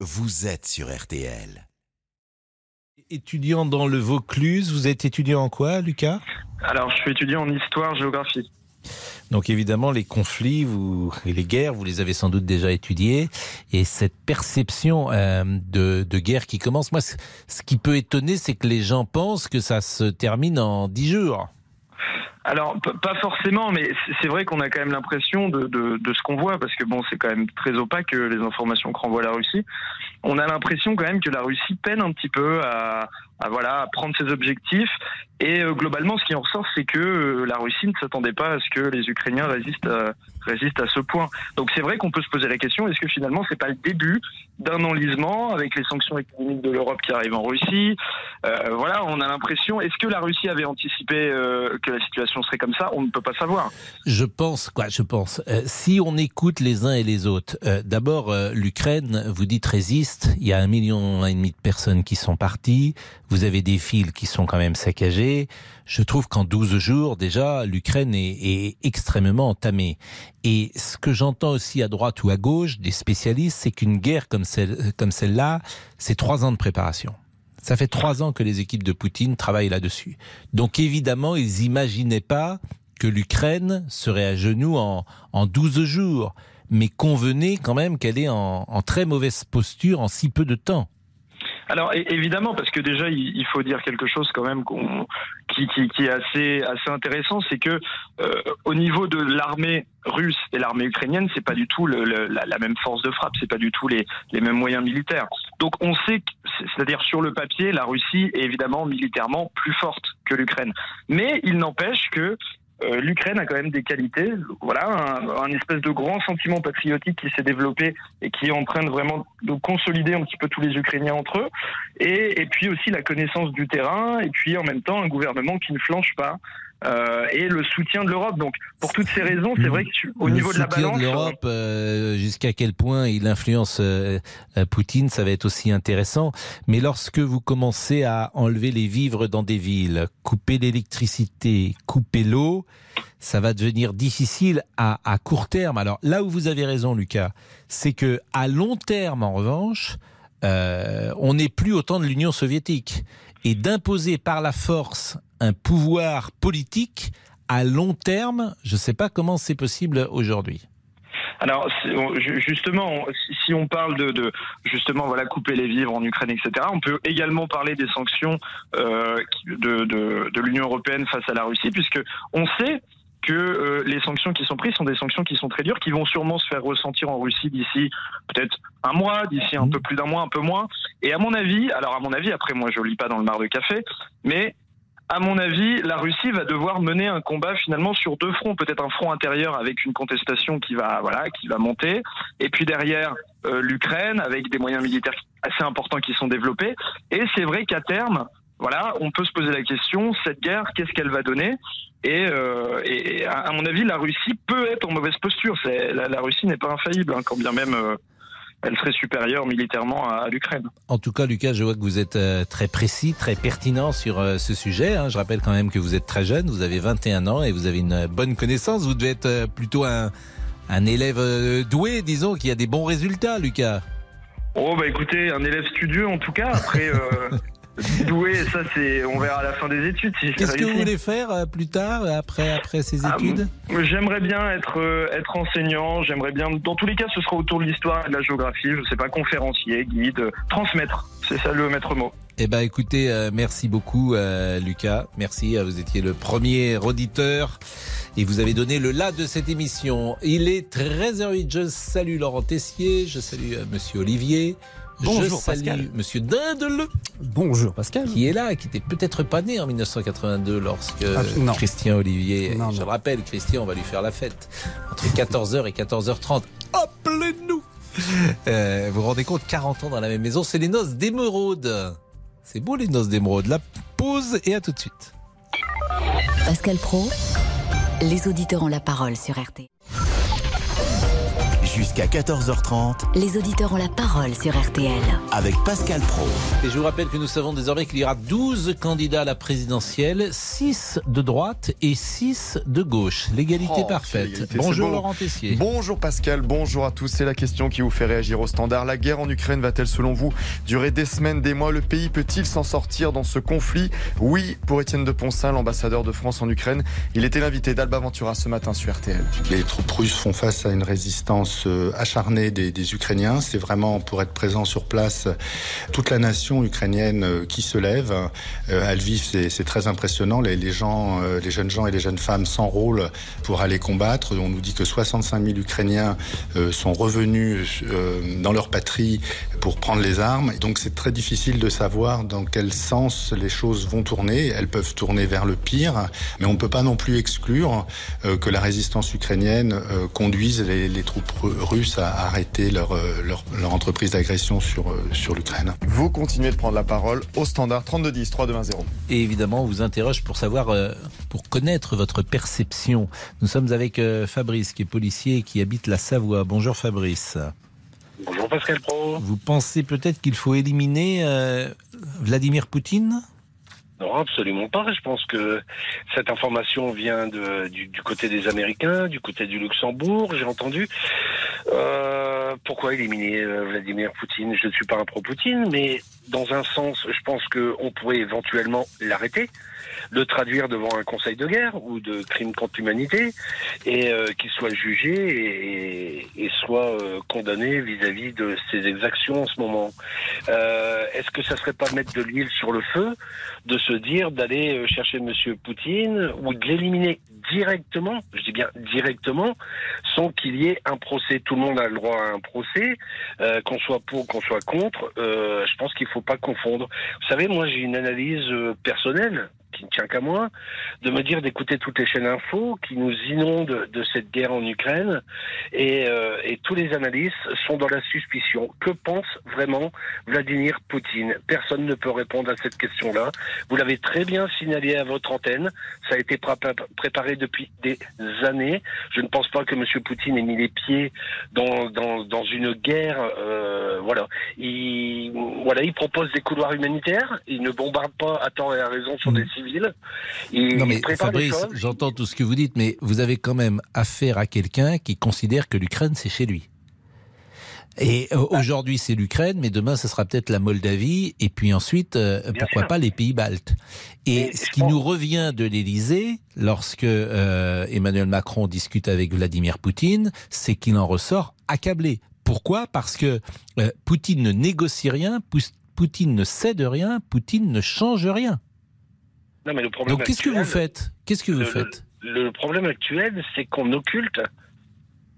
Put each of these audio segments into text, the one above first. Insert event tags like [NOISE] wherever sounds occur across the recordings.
vous êtes sur RTL. Étudiant dans le Vaucluse, vous êtes étudiant en quoi, Lucas? Alors, je suis étudiant en histoire-géographie. Donc évidemment, les conflits vous, et les guerres, vous les avez sans doute déjà étudiés. Et cette perception euh, de, de, guerre qui commence, moi, ce qui peut étonner, c'est que les gens pensent que ça se termine en dix jours. Alors, pas forcément, mais c'est vrai qu'on a quand même l'impression de, de, de, ce qu'on voit, parce que bon, c'est quand même très opaque les informations que renvoie la Russie. On a l'impression quand même que la Russie peine un petit peu à, à voilà prendre ses objectifs. Et euh, globalement, ce qui en ressort, c'est que euh, la Russie ne s'attendait pas à ce que les Ukrainiens résistent, à, résistent à ce point. Donc c'est vrai qu'on peut se poser la question est-ce que finalement c'est pas le début d'un enlisement avec les sanctions économiques de l'Europe qui arrivent en Russie? Euh, Voilà, on a l'impression. Est-ce que la Russie avait anticipé que la situation serait comme ça? On ne peut pas savoir. Je pense quoi Je pense. si on écoute les uns et les autres, d'abord l'Ukraine, vous dites résiste. Il y a un million et demi de personnes qui sont parties vous avez des fils qui sont quand même saccagés. Je trouve qu'en 12 jours, déjà, l'Ukraine est, extrêmement entamée. Et ce que j'entends aussi à droite ou à gauche des spécialistes, c'est qu'une guerre comme, celle, comme celle-là, c'est trois ans de préparation. Ça fait trois ans que les équipes de Poutine travaillent là-dessus. Donc évidemment, ils n'imaginaient pas que l'Ukraine serait à genoux en, en 12 jours. Mais convenez quand même qu'elle est en très mauvaise posture en si peu de temps. Alors évidemment, parce que déjà il faut dire quelque chose quand même qui, qui, qui, est assez assez intéressant, c'est que euh, au niveau de l'armée russe et l'armée ukrainienne, c'est pas du tout le, la, la, même force de frappe, c'est pas du tout les, les mêmes moyens militaires. Donc on sait, c'est-à-dire sur le papier, la Russie est évidemment militairement plus forte que l'Ukraine, mais il n'empêche que euh, l'Ukraine a quand même des qualités. Voilà, un, espèce de grand sentiment patriotique qui s'est développé et qui est en train de vraiment de consolider un petit peu tous les Ukrainiens entre eux. Et, et puis aussi la connaissance du terrain. Et puis en même temps un gouvernement qui ne flanche pas. Euh, et le soutien de l'Europe. Donc, pour toutes ces raisons, c'est vrai qu'au niveau de la balance, de l'Europe, euh, jusqu'à quel point il influence euh, Poutine, ça va être aussi intéressant. Mais lorsque vous commencez à enlever les vivres dans des villes, couper l'électricité, couper l'eau, ça va devenir difficile à, à, court terme. Alors là où vous avez raison, Lucas, c'est que à long terme, en revanche, on n'est plus au temps de l'Union soviétique et d'imposer par la force un pouvoir politique à long terme, je ne sais pas comment c'est possible aujourd'hui. Alors justement, si on parle de, justement voilà couper les vivres en Ukraine, etc. On peut également parler des sanctions euh, de, de l'Union européenne face à la Russie, puisque on sait que euh, les sanctions qui sont prises sont des sanctions qui sont très dures, qui vont sûrement se faire ressentir en Russie d'ici peut-être un mois, d'ici un mmh. peu plus d'un mois, un peu moins. Et à mon avis, alors à mon avis, après moi je lis pas dans le mar de café, mais à mon avis, la Russie va devoir mener un combat finalement sur deux fronts, peut-être un front intérieur avec une contestation qui va voilà, qui va monter, et puis derrière euh, l'Ukraine avec des moyens militaires assez importants qui sont développés. Et c'est vrai qu'à terme, voilà, on peut se poser la question cette guerre, qu'est-ce qu'elle va donner? Et, euh, et, à mon avis, la Russie peut être en mauvaise posture. La, la, Russie n'est pas infaillible, hein, quand bien même. Euh, elle serait supérieure militairement à, l'Ukraine. En tout cas, Lucas, je vois que vous êtes euh, très précis, très pertinent sur ce sujet. Hein. Je rappelle quand même que vous êtes très jeune, vous avez 21 ans et vous avez une bonne connaissance. Vous devez être plutôt un, un élève doué, disons, qui a des bons résultats, Lucas. Oh bah écoutez, un élève studieux en tout cas. Après, [LAUGHS] Doué, ça c'est, on verra à la fin des études. Si Qu'est-ce que vous voulez faire euh, plus tard, après après ces ah, études? J'aimerais bien être euh, être enseignant. J'aimerais bien, dans tous les cas, ce sera autour de l'histoire et de la géographie. Je sais pas, conférencier, guide, transmettre. C'est ça le maître mot. Eh ben, écoutez, euh, merci beaucoup, Lucas. Merci. vous étiez le premier auditeur et vous avez donné le là de cette émission. Il est 13h08. Je salue Laurent Tessier. Je salue Monsieur Olivier. Bonjour Je salue Pascal. Monsieur Dindele. Bonjour Pascal. Qui est là, qui était peut-être pas né en 1982 lorsque ah, Christian Olivier. je le rappelle, Christian, on va lui faire la fête entre 14h et 14h30. Appelez-nous. Euh, vous vous rendez compte, 40 ans dans la même maison, c'est les noces d'émeraude. C'est beau les noces d'émeraude. La pause et à tout de suite. Pascal Pro, les auditeurs ont la parole sur RT. Jusqu'à 14h30 Les auditeurs ont la parole sur RTL. avec Pascal Pro. Et je vous rappelle que nous savons désormais qu'il y aura 12 candidats à la présidentielle, 6 de droite et 6 de gauche. L'égalité Oh, parfaite. Bonjour. Laurent Tessier. Bonjour Pascal, bonjour à tous. C'est la question qui vous fait réagir au standard. La guerre en Ukraine va-t-elle selon vous durer des semaines, des mois? Le pays peut-il s'en sortir dans ce conflit? Oui, pour Étienne de Poncin, l'ambassadeur de France en Ukraine. Il était l'invité d'Alba Ventura ce matin sur RTL. Les troupes russes font face à une résistance euh, acharnée des, Ukrainiens. C'est vraiment pour être présent sur place toute la nation ukrainienne euh, qui se lève. Euh, À Lviv, c'est très impressionnant. Les, gens, euh, les jeunes gens et les jeunes femmes s'enrôlent pour aller combattre. On nous dit que 65 000 Ukrainiens sont revenus dans leur patrie pour prendre les armes. Donc c'est très difficile de savoir dans quel sens les choses vont tourner. Elles peuvent tourner vers le pire, mais on ne peut pas non plus exclure que la résistance ukrainienne conduise les, troupes russes à arrêter leur, euh, leur, leur entreprise d'agression sur, euh, sur l'Ukraine. Vous continuez de prendre la parole au standard 3210 3220. Et évidemment, on vous interroge pour savoir, euh, pour connaître votre perception. Nous sommes avec Fabrice, qui est policier et qui habite la Savoie. Bonjour Fabrice. Bonjour Pascal Pro. Vous pensez peut-être qu'il faut éliminer euh, Vladimir Poutine? Non, absolument pas. Je pense que cette information vient du côté des Américains, du côté du Luxembourg, j'ai entendu. Euh, pourquoi éliminer euh, Vladimir Poutine? Je ne suis pas un pro-Poutine, mais dans un sens, je pense qu'on pourrait éventuellement l'arrêter, le traduire devant un conseil de guerre ou de crime contre l'humanité, et euh, qu'il soit jugé et, soit condamné vis-à-vis de ses exactions en ce moment. Est-ce que ça serait pas mettre de l'huile sur le feu de se dire d'aller chercher Monsieur Poutine ou de l'éliminer directement, je dis bien directement, sans qu'il y ait un procès. Tout le monde a le droit à un procès, euh, qu'on soit pour, qu'on soit contre. Euh, je pense qu'il faut pas confondre. Vous savez, moi j'ai une analyse euh, personnelle qui ne tient qu'à moi, de me dire d'écouter toutes les chaînes info qui nous inondent de cette guerre en Ukraine et, euh, et tous les analystes sont dans la suspicion. Que pense vraiment Vladimir Poutine? Personne ne peut répondre à cette question-là. Vous l'avez très bien signalé à votre antenne. Ça a été pré- préparé depuis des années. Je ne pense pas que M. Poutine ait mis les pieds dans, dans, dans une guerre. euh, voilà. Il, voilà, il propose des couloirs humanitaires. Il ne bombarde pas à temps et à raison sur Mm. des Il, Non mais Fabrice, j'entends tout ce que vous dites, mais vous avez quand même affaire à quelqu'un qui considère que l'Ukraine c'est chez lui. Et euh, aujourd'hui c'est l'Ukraine, mais demain ce sera peut-être la Moldavie, et puis ensuite euh, pourquoi sûr. pas les pays baltes. Et Et ce qui pense- nous revient de l'Élysée, lorsque euh, Emmanuel Macron discute avec Vladimir Poutine, c'est qu'il en ressort accablé. Pourquoi? Parce que euh, Poutine ne négocie rien, Pou- Poutine ne cède rien, Poutine ne change rien. Non, mais le problème Donc qu'est-ce que vous faites Qu'est-ce que vous le- faites Le problème actuel, c'est qu'on occulte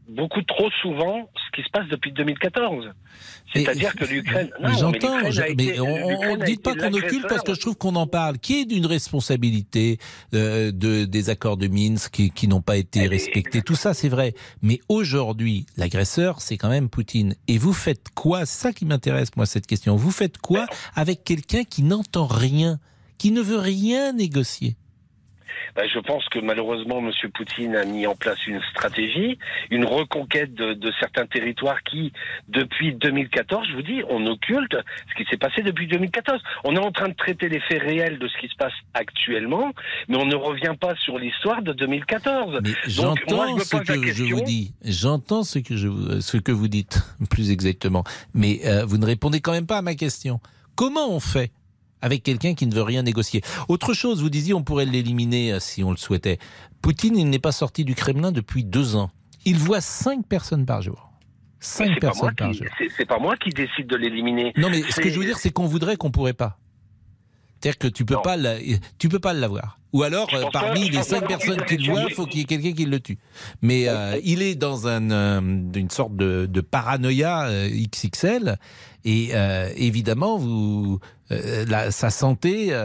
beaucoup trop souvent ce qui se passe depuis 2014. C'est-à-dire que l'Ukraine. J'entends, mais on ne dit pas qu'on occulte parce que je trouve qu'on en parle. Qui est d'une responsabilité euh, de, des accords de Minsk qui, qui n'ont pas été respectés Tout ça, c'est vrai. Mais aujourd'hui, l'agresseur, c'est quand même Poutine. Et vous faites quoi? C'est ça qui m'intéresse, moi, cette question. Vous faites quoi avec quelqu'un qui n'entend rien, qui ne veut rien négocier Ben, je pense que malheureusement, M. Poutine a mis en place une stratégie, une reconquête de, de certains territoires qui, depuis 2014, je vous dis, on occulte ce qui s'est passé depuis 2014. On est en train de traiter les faits réels de ce qui se passe actuellement, mais on ne revient pas sur l'histoire de 2014. Mais Donc, moi, je j'entends ce que je vous dis. J'entends ce que je vous- ce que vous dites, [LAUGHS] plus exactement. Mais euh, vous ne répondez quand même pas à ma question. Comment on fait avec quelqu'un qui ne veut rien négocier Autre chose, vous disiez on pourrait l'éliminer euh, si on le souhaitait. Poutine, il n'est pas sorti du Kremlin depuis deux ans. Il voit cinq personnes par jour. Cinq c'est pas moi personnes par qui- jour. c'est- pas moi qui décide de l'éliminer. Non, mais ce que je veux dire, c'est qu'on voudrait qu'on pourrait pas. C'est-à-dire que tu peux Non. pas, la- tu peux pas l'avoir. Ou alors, euh, parmi les cinq personnes qu'il qui le voient, tuer. il faut qu'il y ait quelqu'un qui le tue. Mais euh, il est dans un, euh, une sorte de, de paranoïa XXL. Et évidemment, vous, la- sa santé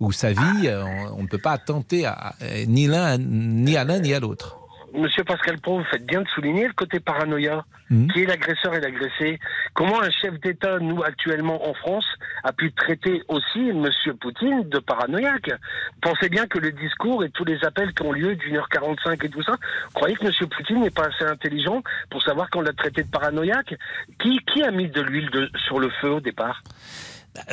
ou sa vie, on, ne peut pas tenter à- ni l'un ni à l'un ni à l'autre. Monsieur Pascal Pro, vous faites bien de souligner le côté paranoïa. Mhm. Qui est l'agresseur et l'agressé Comment un chef d'État, nous, actuellement en France, a pu traiter aussi Monsieur Poutine de paranoïaque Pensez bien que le discours et tous les appels qui ont lieu d'une heure 45 et tout ça, croyez que Monsieur Poutine n'est pas assez intelligent pour savoir qu'on l'a traité de paranoïaque qui, qui a mis de l'huile sur le feu au départ?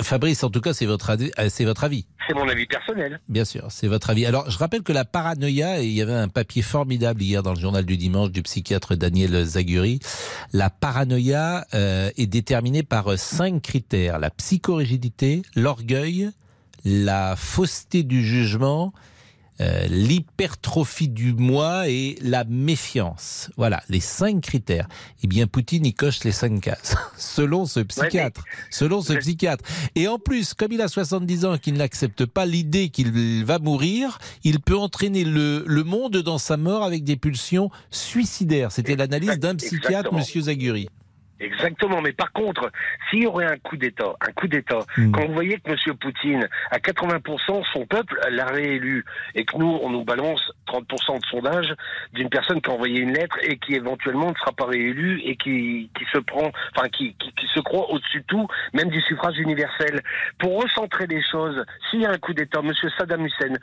Fabrice, en tout cas, c'est votre, avis- euh, c'est votre avis. C'est mon avis personnel. Bien sûr, c'est votre avis. Alors, je rappelle que la paranoïa, et il y avait un papier formidable hier dans le journal du dimanche du psychiatre Daniel Zaguri, la paranoïa euh, est déterminée par cinq critères. La psychorigidité, l'orgueil, la fausseté du jugement, euh, l'hypertrophie du moi et la méfiance. Voilà, les cinq critères. Eh bien, Poutine y coche les cinq cases, [LAUGHS] selon ce psychiatre. selon ce psychiatre. Et en plus, comme il a 70 ans et qu'il n'accepte pas l'idée qu'il va mourir, il peut entraîner le, le monde dans sa mort avec des pulsions suicidaires. C'était l'analyse d'un psychiatre. Monsieur Zaguri. Exactement, mais par contre, s'il y aurait un coup d'État, un coup d'État, Hmm. quand vous voyez que M. Poutine, à 80%, son peuple l'a réélu, et que nous, on nous balance 30% de sondage d'une personne qui a envoyé une lettre et qui éventuellement ne sera pas réélue et qui, qui se prend, enfin, qui, qui, qui se croit au-dessus de tout, même du suffrage universel. Pour recentrer les choses, s'il y a un coup d'État, M. Saddam Hussein,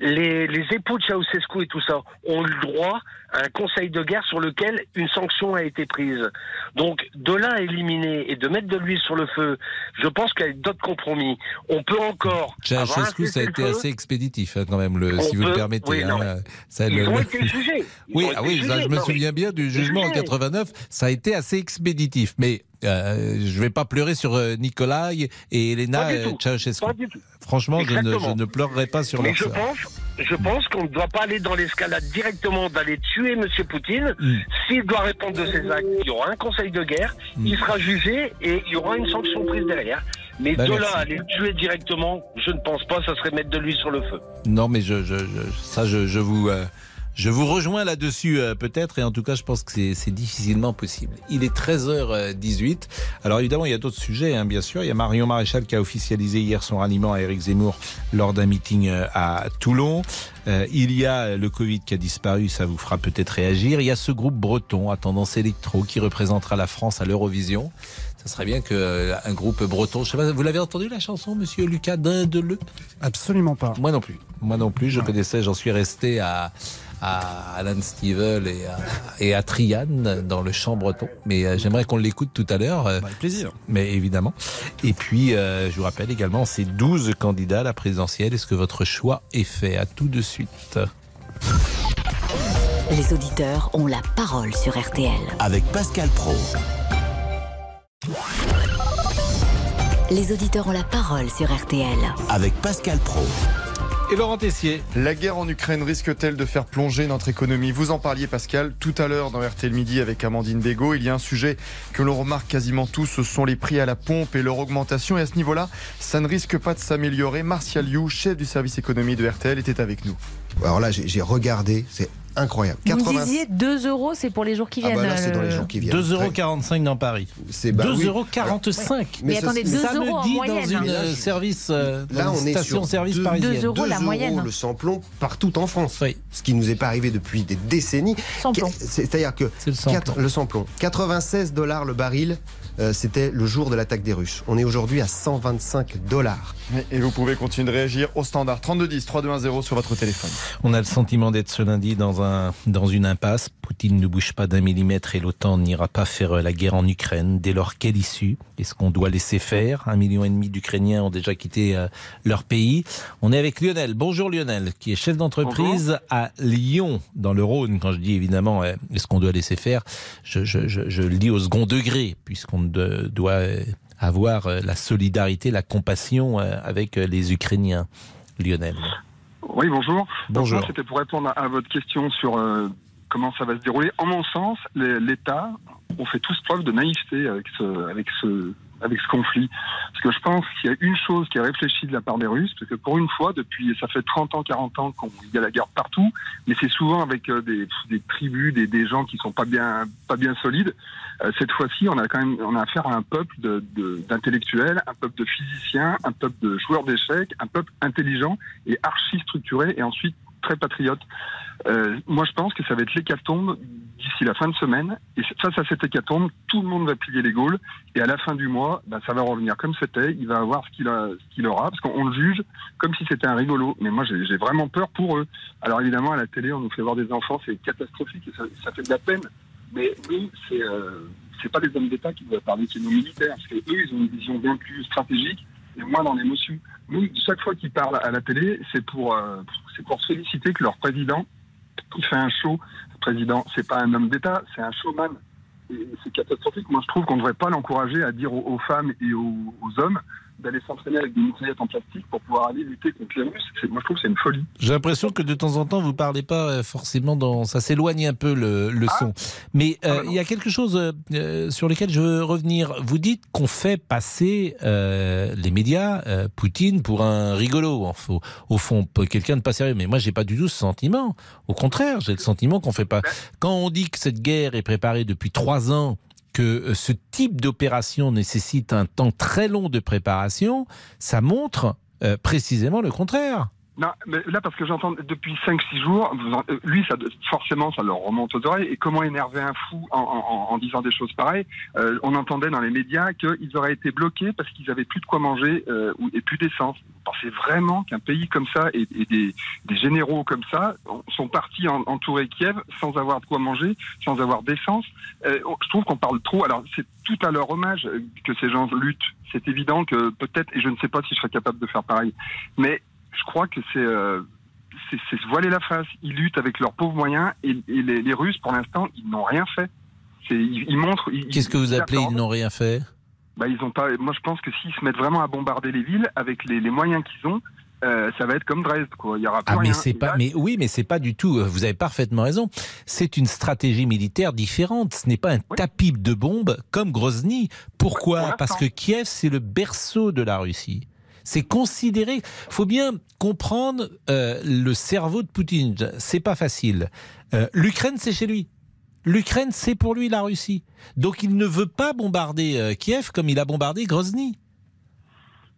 les, les époux de Ceausescu et tout ça ont le droit à un conseil de guerre sur lequel une sanction a été prise. Donc, de là à éliminer et de mettre de l'huile sur le feu, je pense qu'avec d'autres compromis, on peut encore. Ceausescu, ça a été assez expéditif hein, quand même, le, si vous le permettez. oui, hein, ça, Ils le- ont le- été jugés. [LAUGHS] Ils Oui, ah été oui, jugés. je me souviens bien du jugement en jugés. 89. Ça a été assez expéditif. Mais euh, je vais pas pleurer sur euh, Nikolai et Elena euh. Ceausescu. Franchement, je ne, je ne pleurerai pas sur Mais leur je pense, je pense qu'on ne doit pas aller dans l'escalade directement d'aller tuer M. Poutine. Mm. S'il doit répondre de ses actes, il y aura un conseil de guerre, Mm. il sera jugé et il y aura une sanction prise derrière. Mais Bah, de merci. là à aller le tuer directement, je ne pense pas, ça serait mettre de l'huile sur le feu. Non, mais je, je, je- ça, je, je vous, euh, je vous rejoins là-dessus euh, peut-être, et en tout cas, je pense que c'est- difficilement possible. Il est 13h18. Alors évidemment, il y a d'autres sujets, hein, bien sûr. Il y a Marion Maréchal qui a officialisé hier son ralliement à Éric Zemmour lors d'un meeting euh, à Toulon. Euh, il y a le Covid qui a disparu, ça vous fera peut-être réagir. Il y a ce groupe breton à tendance électro qui représentera la France à l'Eurovision. Ça serait bien que euh, un groupe breton, je sais pas, vous l'avez entendu la chanson, Monsieur Lucas Dindeleu Absolument pas. moi non plus. Moi non plus. Je connaissais, j'en suis resté à, à Alan Stivell et à, et à Trian dans le chant breton. Mais euh, j'aimerais qu'on l'écoute tout à l'heure. euh, Bah, avec plaisir. mais évidemment. Et puis, euh, je vous rappelle également, ces 12 candidats à la présidentielle. Est-ce que votre choix est fait? À tout de suite. Les auditeurs ont la parole sur RTL. Avec Pascal Pro. Les auditeurs ont la parole sur RTL. Avec Pascal Pro. Et Laurent Tessier. La guerre en Ukraine risque-t-elle de faire plonger notre économie? Vous en parliez Pascal tout à l'heure dans RTL Midi avec Amandine Bégaud. Il y a un sujet que l'on remarque quasiment tous, ce sont les prix à la pompe et leur augmentation. Et à ce niveau-là, ça ne risque pas de s'améliorer. Martial You, chef du service économie de RTL, était avec nous. Alors là, j'ai regardé, c'est incroyable. Vous me 80 disiez 2 euros, c'est pour les jours qui Ah viennent. bah là, c'est dans les euh, jours qui viennent. 2,45€ dans Paris. C'est bah oui. 2,45€. Mais ça, attendez, c'est- 2 Samedi euros en dans moyenne. une Mais là, euh, service, euh, dans Là, une on est sur station-service deux- parisienne. deux euros. la Deux moyenne. le samplon partout en France. Oui. Ce qui nous est pas arrivé depuis des décennies. C'est-à-dire que le samplon, 96 dollars le baril, euh, c'était le jour de l'attaque des Russes. On est aujourd'hui à 125 dollars. Et vous pouvez continuer de réagir au standard 3210 3210 sur votre téléphone. On a le sentiment d'être ce lundi dans, un, dans une impasse. Poutine ne bouge pas d'un millimètre et l'OTAN n'ira pas faire euh, la guerre en Ukraine. Dès lors, quelle issue? Est-ce qu'on doit laisser faire? Un million et demi d'Ukrainiens ont déjà quitté euh, leur pays. On est avec Lionel. Bonjour Lionel, qui est chef d'entreprise à Lyon, dans le Rhône. Quand je dis évidemment, euh, est-ce qu'on doit laisser faire je, je, je, je le dis au second degré, puisqu'on de- doit avoir euh, la solidarité, la compassion euh, avec euh, les Ukrainiens. Lionel. Oui, bonjour. Bonjour. moi, C'était pour répondre à votre question sur euh, comment ça va se dérouler. En mon sens, l'État ont fait tous preuve de naïveté avec ce, avec ce, avec ce conflit. Parce que je pense qu'il y a une chose qui est réfléchie de la part des Russes, parce que pour une fois, depuis, ça fait 30 ans, 40 ans qu'il y a la guerre partout, mais c'est souvent avec des, des tribus, des, des gens qui sont pas bien, pas bien solides. Euh, cette fois-ci, on a quand même, on a affaire à un peuple de- de- d'intellectuels, un peuple de physiciens, un peuple de joueurs d'échecs, un peuple intelligent et archi structuré, et ensuite très patriote. Euh, moi, je pense que ça va être l'hécatombe d'ici la fin de semaine. Et face à cette hécatombe, tout le monde va plier les Gaules. Et à la fin du mois, bah, ça va revenir comme c'était. Il va avoir ce qu'il qu'il aura, parce qu'on le juge comme si c'était un rigolo. Mais moi, j'ai vraiment peur pour eux. Alors évidemment, à la télé, on nous fait voir des enfants, c'est catastrophique et ça fait de la peine. Mais nous, c'est euh, c'est pas les hommes d'État qui doivent parler, c'est nos militaires, parce que eux, ils ont une vision bien plus stratégique et moins dans l'émotion. Nous, chaque fois qu'ils parlent à la télé, c'est pour, euh, pour féliciter que leur président, il fait un show. Le président, c'est pas un homme d'État, c'est un showman. C'est catastrophique. Moi, je trouve qu'on ne devrait pas l'encourager à dire aux, femmes et aux hommes d'aller s'entraîner avec des mitraillettes en plastique pour pouvoir aller lutter contre les Russes. Moi, je trouve que c'est une folie. J'ai l'impression que de temps en temps, vous parlez pas euh, forcément dans. Ça s'éloigne un peu le, le son. Mais euh, il y a quelque chose euh, euh, sur lequel je veux revenir. Vous dites qu'on fait passer euh, les médias, euh, Poutine, pour un rigolo. Enfin, au, au fond, quelqu'un de pas sérieux. Mais moi, j'ai pas du tout ce sentiment. Au contraire, j'ai le sentiment qu'on fait pas. Quand on dit que cette guerre est préparée depuis trois ans que euh, ce type d'opération nécessite un temps très long de préparation, ça montre euh, précisément le contraire. Non, mais là, parce que j'entends depuis 5-6 jours, euh, lui, ça, forcément, ça leur remonte aux oreilles. Et comment énerver un fou en, en- en disant des choses pareilles Euh, On entendait dans les médias qu'ils auraient été bloqués parce qu'ils avaient plus de quoi manger euh, et plus d'essence. Vous pensez vraiment qu'un pays comme ça et, des, des généraux comme ça sont partis en, entourer Kiev sans avoir de quoi manger, sans avoir d'essence Euh, Je trouve qu'on parle trop. Alors, c'est tout à leur hommage que ces gens luttent. C'est évident que peut-être, et je ne sais pas si je serais capable de faire pareil, mais je crois que c'est euh, c'est se voiler la face. Ils luttent avec leurs pauvres moyens et, et les, les Russes, pour l'instant, ils n'ont rien fait. Ils, ils montrent. Qu'est-ce que vous ils appelez ils n'ont rien fait? Bah, ils ont pas. Moi, je pense que s'ils se mettent vraiment à bombarder les villes avec les, les moyens qu'ils ont, euh, ça va être comme Dresde, quoi. Il y aura plus Ah mais c'est pas là, mais oui mais c'est pas du tout vous avez parfaitement raison c'est une stratégie militaire différente ce n'est pas un tapis de bombes comme Grozny pourquoi? Parce que Kiev c'est le berceau de la Russie c'est considéré faut bien comprendre euh, le cerveau de Poutine c'est pas facile Euh, l'Ukraine c'est chez lui L'Ukraine, c'est pour lui la Russie. Donc il ne veut pas bombarder euh, Kiev comme il a bombardé Grozny.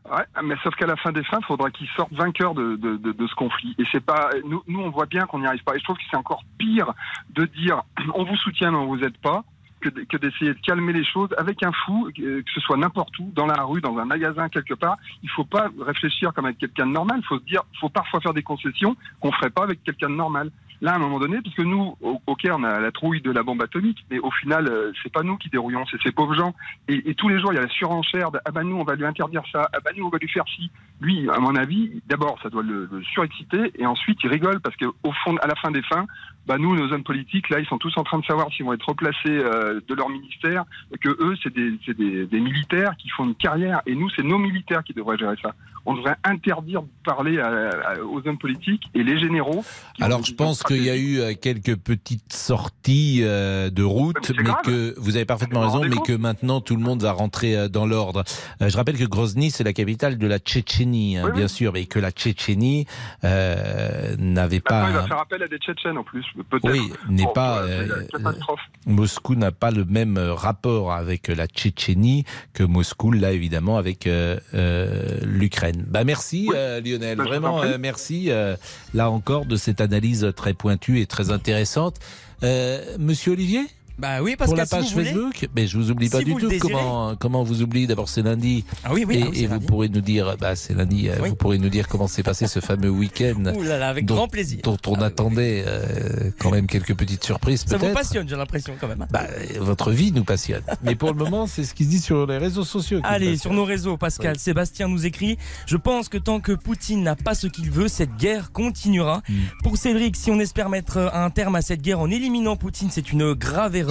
Ouais, mais sauf qu'à la fin des fins, il faudra qu'ils sortent vainqueurs de, de ce conflit. Et c'est pas nous, nous, on voit bien qu'on n'y arrive pas. Et je trouve que c'est encore pire de dire [CLEARS THROAT] on vous soutient mais on vous aide pas que, de- que d'essayer de calmer les choses avec un fou, euh, que ce soit n'importe où, dans la rue, dans un magasin quelque part. Il faut pas réfléchir comme avec quelqu'un de normal. Il faut se dire, faut parfois faire des concessions qu'on ferait pas avec quelqu'un de normal. Là, à un moment donné, puisque nous, au- ok, on a la trouille de la bombe atomique, mais au final, euh, c'est pas nous qui dérouillons, c'est ces pauvres gens. Et, tous les jours, il y a la surenchère de, ah bah nous, on va lui interdire ça, ah bah nous, on va lui faire ci. Lui, à mon avis, d'abord, ça doit le, le surexciter, et ensuite, il rigole parce que fond, à la fin des fins, bah nous, nos hommes politiques, là, ils sont tous en train de savoir s'ils vont être replacés euh, de leur ministère, que eux, c'est des, c'est des, des militaires qui font une carrière, et nous, c'est nos militaires qui devraient gérer ça. On devrait interdire de parler à- à- aux hommes politiques et les généraux. Alors je pense qu'il y a eu euh, quelques petites sorties euh, de route, mais, que vous avez parfaitement raison, mais que maintenant tout le monde va rentrer dans l'ordre. Je rappelle que Grozny c'est la capitale de la Tchétchénie, hein, Oui, oui. bien sûr, mais que la Tchétchénie euh, n'avait pas. il va faire appel à des Tchétchènes en plus, peut-être. Oui, n'est Bon, pas. euh, catastrophe. Moscou n'a pas le même euh, rapport avec la Tchétchénie que Moscou l'a évidemment avec euh, euh, l'Ukraine. Bah merci euh, Lionel, Bah, vraiment euh, merci euh, là encore de cette analyse très pointue et très intéressante. Euh, Monsieur Olivier? Bah oui, pour Pascal, la si vous page voulez. Facebook, mais je vous oublie pas Si du vous tout. désirez. Comment comment vous oublie D'abord c'est lundi. Ah oui, oui, et, ah oui, et vous lundi. pourrez nous dire, bah c'est lundi. euh, Oui. Vous pourrez nous dire comment s'est passé ce fameux week-end. Ouh là là, avec dont- grand plaisir. Dont on attendait euh, quand même quelques petites surprises Ça vous passionne, j'ai l'impression quand même. hein. Bah, votre vie nous passionne. Mais pour le moment, c'est ce qui se dit sur les réseaux sociaux. Allez, sur nos réseaux, Pascal, Sébastien nous écrit Je pense que tant que Poutine n'a pas ce qu'il veut, cette guerre continuera. Hmm. Pour Cédric, si on espère mettre un terme à cette guerre en éliminant Poutine, c'est une grave erreur.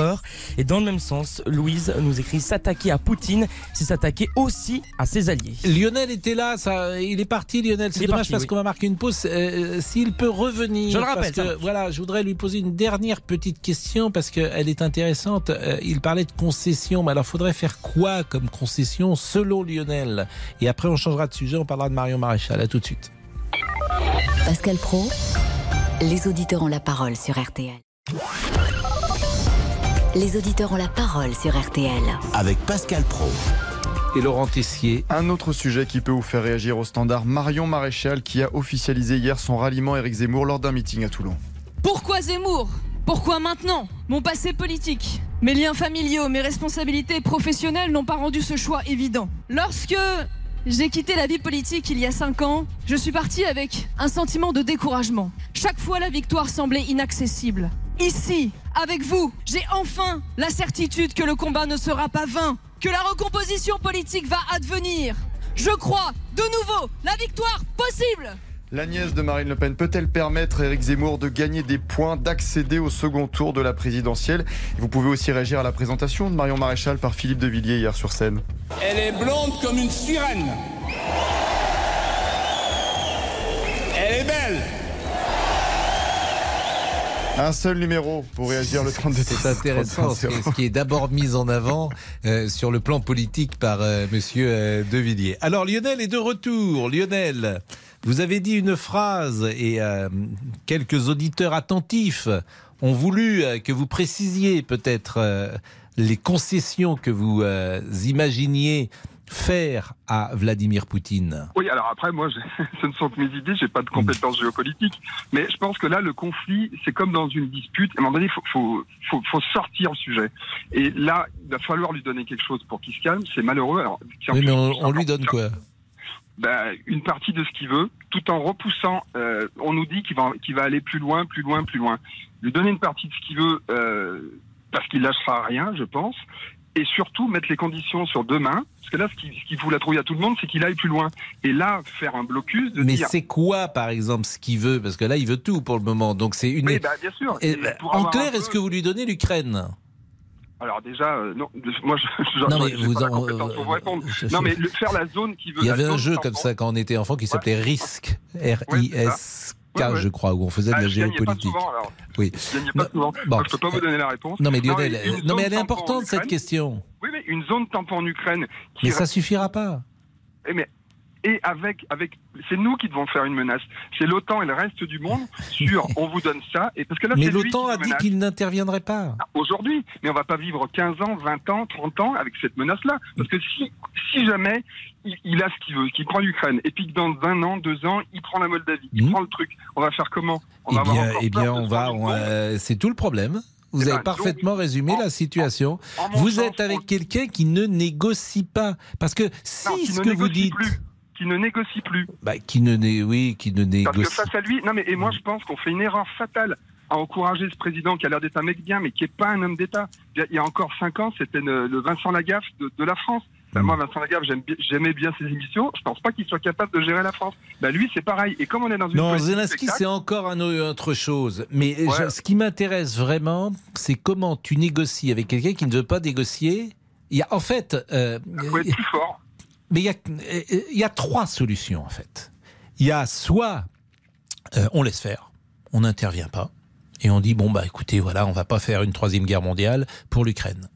Et dans le même sens, Louise nous écrit S'attaquer à Poutine, c'est s'attaquer aussi à ses alliés. Lionel était là, ça, il est parti Lionel. C'est est dommage parti, parce oui. qu'on va marquer une pause. Euh, S'il peut revenir, Je le rappelle, que voilà, je voudrais lui poser une dernière petite question parce qu'elle est intéressante. Euh, il parlait de concession, mais alors faudrait faire quoi comme concession selon Lionel? Et après on changera de sujet, on parlera de Marion Maréchal. À tout de suite. Pascal Pro, les auditeurs ont la parole sur RTL. Les auditeurs ont la parole sur RTL. Avec Pascal Pro. Et Laurent Tessier. Un autre sujet qui peut vous faire réagir au standard, Marion Maréchal qui a officialisé hier son ralliement à Éric Zemmour lors d'un meeting à Toulon. Pourquoi Zemmour? Pourquoi maintenant? Mon passé politique, mes liens familiaux, mes responsabilités professionnelles n'ont pas rendu ce choix évident. Lorsque j'ai quitté la vie politique il y a cinq ans, je suis partie avec un sentiment de découragement. Chaque fois la victoire semblait inaccessible. Ici, avec vous, j'ai enfin la certitude que le combat ne sera pas vain, que la recomposition politique va advenir. Je crois, de nouveau, la victoire possible La nièce de Marine Le Pen peut-elle permettre à Éric Zemmour de gagner des points, d'accéder au second tour de la présidentielle? Vous pouvez aussi réagir à la présentation de Marion Maréchal par Philippe de Villiers hier sur scène. Elle est blonde comme une sirène. Elle est belle. Un seul numéro pour réagir le 32 C'est intéressant, ce qui- ce qui est d'abord mis en avant euh, sur le plan politique par euh, Monsieur euh, De Villiers. Alors Lionel est de retour. Lionel, vous avez dit une phrase et euh, quelques auditeurs attentifs ont voulu euh, que vous précisiez peut-être euh, les concessions que vous euh, imaginiez faire à Vladimir Poutine. Oui, alors après, moi, je- [LAUGHS] ce ne sont que mes idées, j'ai pas de compétences géopolitiques, mais je pense que là, le conflit, c'est comme dans une dispute. À un moment donné, il faut, faut, faut, faut sortir le sujet. Et là, il va falloir lui donner quelque chose pour qu'il se calme. C'est malheureux. Alors, tiens, Oui, mais on, lui donne quoi? Ben, une partie de ce qu'il veut, tout en repoussant. euh, on nous dit qu'il va, qu'il va aller plus loin, plus loin, plus loin. Lui donner une partie de ce qu'il veut, euh, parce qu'il lâchera rien, je pense. Et surtout mettre les conditions sur demain, parce que là, ce qui, ce qui fout la trouille à tout le monde, c'est qu'il aille plus loin. Et là, faire un blocus de Mais dire. c'est quoi, par exemple, ce qu'il veut? Parce que là, il veut tout pour le moment. Donc c'est une. Oui, bah, bien sûr. Et, bah, en clair, est-ce que vous lui donnez l'Ukraine? Alors déjà, euh, non, de- [LAUGHS] moi, je, je, Non, mais vous en- je Non, mais le- faire la zone qui veut. Il y avait un jeu comme ça quand on était enfant qui s'appelait RISC, R-I-S-K, Ouais, ouais. je crois, où on faisait de Ah, la je gagnais pas géopolitique. souvent, alors. Oui. Je gagnais pas souvent. bon. Je peux pas vous donner la réponse. Non, mais Lionel, une euh, non, mais elle est importante cette question. Oui, mais une zone tampon en Ukraine. Qui Mais ça suffira pas. Eh, mais- et avec, avec, c'est nous qui devons faire une menace. C'est l'OTAN et le reste du monde sur [LAUGHS] on vous donne ça. Et parce que là, Mais l'OTAN a dit qu'il n'interviendrait pas. aujourd'hui, mais on va pas vivre 15 ans, 20 ans, 30 ans avec cette menace-là. Parce que si, si jamais il, il a ce qu'il veut, qu'il prend l'Ukraine, et puis que dans un an, deux ans, il prend la Moldavie, il prend le truc, on va faire comment? On Eh va avoir bien, encore eh bien, on va. on, euh, c'est tout le problème. Vous Eh avez ben, donc, parfaitement résumé la situation. en Vous sens, êtes avec quelqu'un qui ne négocie pas. Parce que si Non, ce que vous dites. plus, qui ne négocie plus. Bah, qui ne né- oui, qui ne Parce que négocie face à lui, non mais et moi je pense qu'on fait une erreur fatale à encourager ce président qui a l'air d'être un mec bien, mais qui est pas un homme d'État. Il y a- il encore cinq ans, c'était le, Vincent Lagaffe de, de la France. Ben, moi, Vincent bi- j'aimais bien ses émissions. Je pense pas qu'il soit capable de gérer la France. Ben, lui, c'est pareil. Et comme on est dans une Non, Zelensky, c'est encore un autre chose. Mais Ouais. je- ce qui m'intéresse vraiment, c'est comment tu négocies avec quelqu'un qui ne veut pas négocier. Il y a, en fait, euh, faut être plus fort. Mais il y, a, euh, il y a trois solutions en fait. Il y a soit euh, on laisse faire, on n'intervient pas, et on dit bon bah écoutez voilà, on va pas faire une troisième guerre mondiale pour l'Ukraine.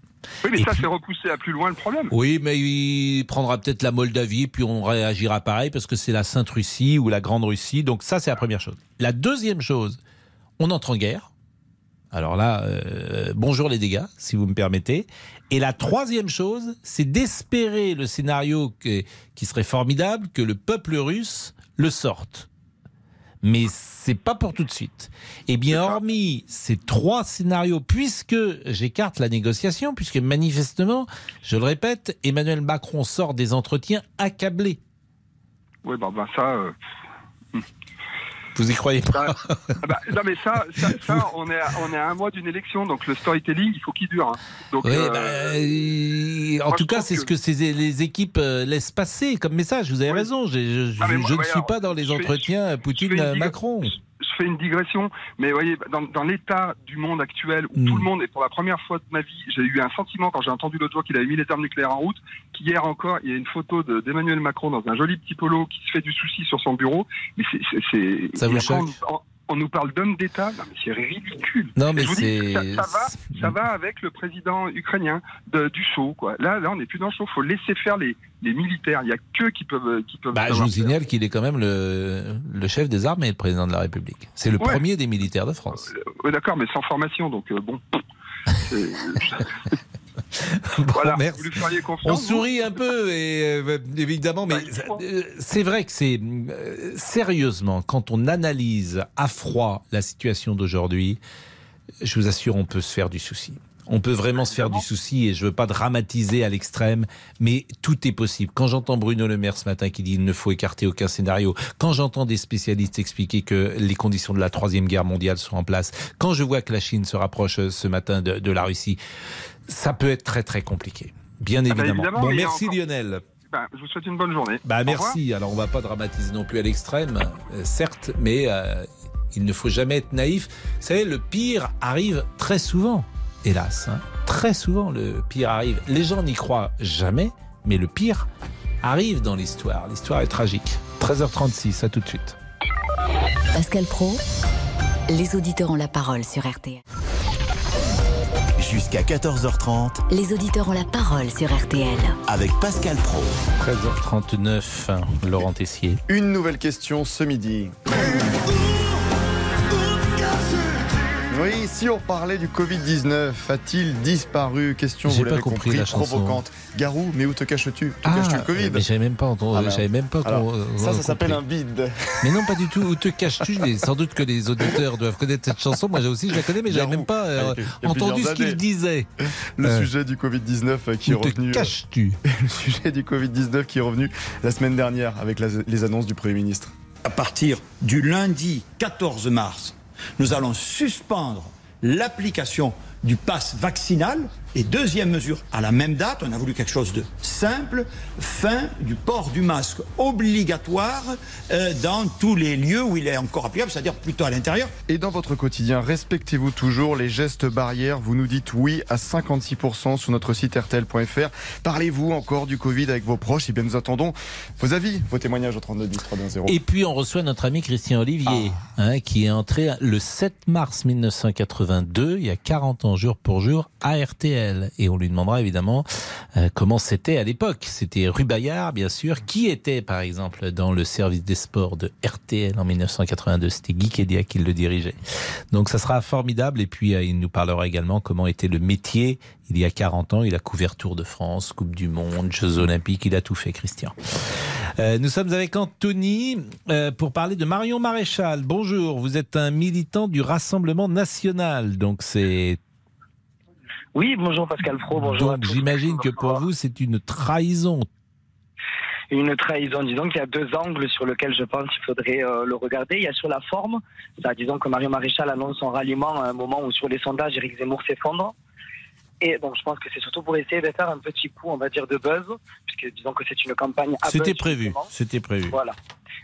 Oui, mais Et ça, puis- c'est repoussé à plus loin le problème. Oui, mais il prendra peut-être la Moldavie, puis on réagira pareil parce que c'est la Sainte Russie ou la Grande Russie. Donc ça, c'est la première chose. La deuxième chose, on entre en guerre. Alors là, euh, bonjour les dégâts, si vous me permettez. Et la troisième chose, c'est d'espérer le scénario que- qui serait formidable, que le peuple russe le sorte. Mais c'est pas pour tout de suite. Eh bien, hormis ces trois scénarios, puisque j'écarte la négociation, puisque manifestement, je le répète, Emmanuel Macron sort des entretiens accablé. Oui, ben, ben ça. euh, Vous y croyez pas ah bah, non, mais ça, ça, ça, on, est à, on est à un mois d'une élection, donc le storytelling, il faut qu'il dure. hein. Donc, Oui, euh, bah, en moi, tout cas, c'est ce que ces- les équipes euh, laissent passer comme message. Vous avez raison. Je, je- Ah, je ne suis pas dans les entretiens Poutine-Macron. Je fais une digression, mais vous voyez, dans, dans l'état du monde actuel où Mm. tout le monde est pour la première fois de ma vie, j'ai eu un sentiment quand j'ai entendu l'autre jour qu'il avait mis les armes nucléaires en route, qu'hier encore, il y a une photo de- d'Emmanuel Macron dans un joli petit polo qui se fait du souci sur son bureau. Mais c'est, Ça vous et choque on, nous parle d'homme d'État, c'est ridicule. Non, Et mais c'est- ça, ça va, ça va avec le président ukrainien de- du show, quoi. Là, là, on n'est plus dans le show. Faut laisser faire les, les militaires. Il y a que qui peuvent, qui peuvent. Bah, je vous signale qu'il est quand même le, le chef des armées, le président de la République. C'est le Ouais. premier des militaires de France. Oui, d'accord, mais sans formation, donc euh, bon. [LAUGHS] Bon, Voilà, merci. vous lui feriez On confiance. sourit un peu, et, euh, évidemment, mais euh, c'est vrai que c'est euh, sérieusement, quand on analyse à froid la situation d'aujourd'hui, je vous assure, on peut se faire du souci. On peut vraiment se faire du souci et je veux pas dramatiser à l'extrême, mais tout est possible. Quand j'entends Bruno Le Maire ce matin qui dit qu'il ne faut écarter aucun scénario, quand j'entends des spécialistes expliquer que les conditions de la troisième guerre mondiale sont en place, quand je vois que la Chine se rapproche ce matin de, de la Russie, ça peut être très très compliqué. Bien Ah bah, évidemment. bon, merci encore- Lionel. Ben, je vous souhaite une bonne journée. Bah merci. Alors on va pas dramatiser non plus à l'extrême, euh, certes, mais euh, il ne faut jamais être naïf. Vous savez, le pire arrive très souvent, hélas. hein. Très souvent, le pire arrive. Les gens n'y croient jamais, mais le pire arrive dans l'histoire. L'histoire est tragique. 13h36, à tout de suite. Pascal Pro, les auditeurs ont la parole sur RTL. Jusqu'à 14h30 Les auditeurs ont la parole sur RTL. avec Pascal Pro. 13h39, Laurent Tessier. Une nouvelle question ce midi. Oui, si on parlait du Covid-19, a-t-il disparu? Question, vous l'avez compris compris, la chanson. provocante. Garou, mais où te caches-tu? Te caches-tu le Covid? Ah, mais j'avais même pas entendu. Ah, j'avais même pas Alors, Ça, ça s'appelle un bide. Mais non, pas du tout. Où te caches-tu? Sans doute que les auditeurs doivent connaître cette chanson. Moi, j'ai aussi, je la connais, mais j'avais même pas euh, Ah, entendu ce qu'il disait. Le Euh, sujet du Covid-19 euh, qui est Où te revenu. euh, caches-tu? [LAUGHS] Le sujet du Covid-19 qui est revenu la semaine dernière avec la- les annonces du Premier ministre. À partir du lundi 14 mars, nous allons suspendre l'application du pass vaccinal. Et deuxième mesure, à la même date, on a voulu quelque chose de simple, fin du port du masque obligatoire euh, dans tous les lieux où il est encore applicable, c'est-à-dire plutôt à l'intérieur. Et dans votre quotidien, respectez-vous toujours les gestes barrières? Vous nous dites oui à 56% sur notre site rtl.fr. Parlez-vous encore du Covid avec vos proches? Et bien, nous attendons vos avis, vos témoignages au 32 10 310. Et puis on reçoit notre ami Christian Olivier, hein, qui est entré le 7 mars 1982, il y a 40 ans jour pour jour, à RTL. Et on lui demandera évidemment euh, comment c'était à l'époque. C'était Rue Bayard, bien sûr. Qui était, par exemple, dans le service des sports de RTL en 1982 C'était Guy Kedia qui le dirigeait. Donc ça sera formidable. Et puis euh, il nous parlera également comment était le métier il y a 40 ans. Il a couvert Tour de France, Coupe du Monde, Jeux Olympiques. Il a tout fait, Christian. Euh, nous sommes avec Anthony pour parler de Marion Maréchal. Bonjour, vous êtes un militant du Rassemblement national, donc c'est. Oui, bonjour Pascal Pro, bonjour Donc j'imagine que pour vous c'est une trahison. Une trahison, disons qu'il y a deux angles sur lesquels je pense qu'il faudrait euh, le regarder. Il y a sur la forme, ça, disons que Marion Maréchal annonce son ralliement à un moment où sur les sondages, Éric Zemmour s'effondre. Et donc je pense que c'est surtout pour essayer de faire un petit coup, on va dire, de buzz, puisque disons que c'est une campagne à C'était buzz, prévu, justement. c'était prévu. Voilà,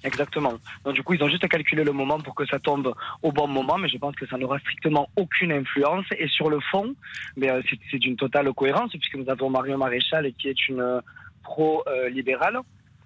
exactement. Donc du coup, ils ont juste calculé le moment pour que ça tombe au bon moment, mais je pense que ça n'aura strictement aucune influence. Et sur le fond, mais euh, c'est- d'une totale cohérence, puisque nous avons Marion Maréchal qui est une euh, pro-libérale,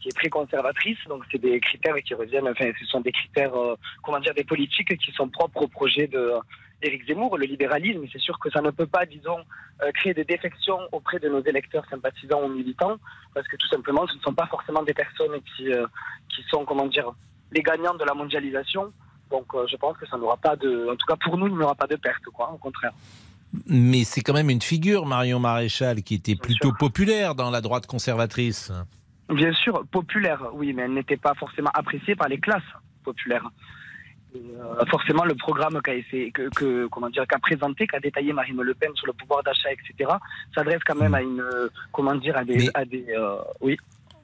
qui est très conservatrice. Donc c'est des critères qui reviennent, enfin ce sont des critères, euh, comment dire, des politiques qui sont propres au projet de euh, Éric Zemmour, le libéralisme. C'est sûr que ça ne peut pas, disons, euh, créer des défections auprès de nos électeurs sympathisants ou militants, parce que tout simplement, ce ne sont pas forcément des personnes qui, euh, qui sont, comment dire, les gagnants de la mondialisation. Donc euh, je pense que ça n'aura pas de, en tout cas pour nous, il n'y aura pas de perte, quoi, au contraire. Mais c'est quand même une figure, Marion Maréchal, qui était plutôt populaire dans la droite conservatrice. Bien sûr, populaire, oui, mais elle n'était pas forcément appréciée par les classes populaires. Et, euh, forcément, le programme qu'a essayé- que, que- comment dire, qu'a présenté, qu'a détaillé Marine Le Pen sur le pouvoir d'achat, etc., s'adresse quand même à une, euh, comment dire, à des, Mais- à des, euh, oui,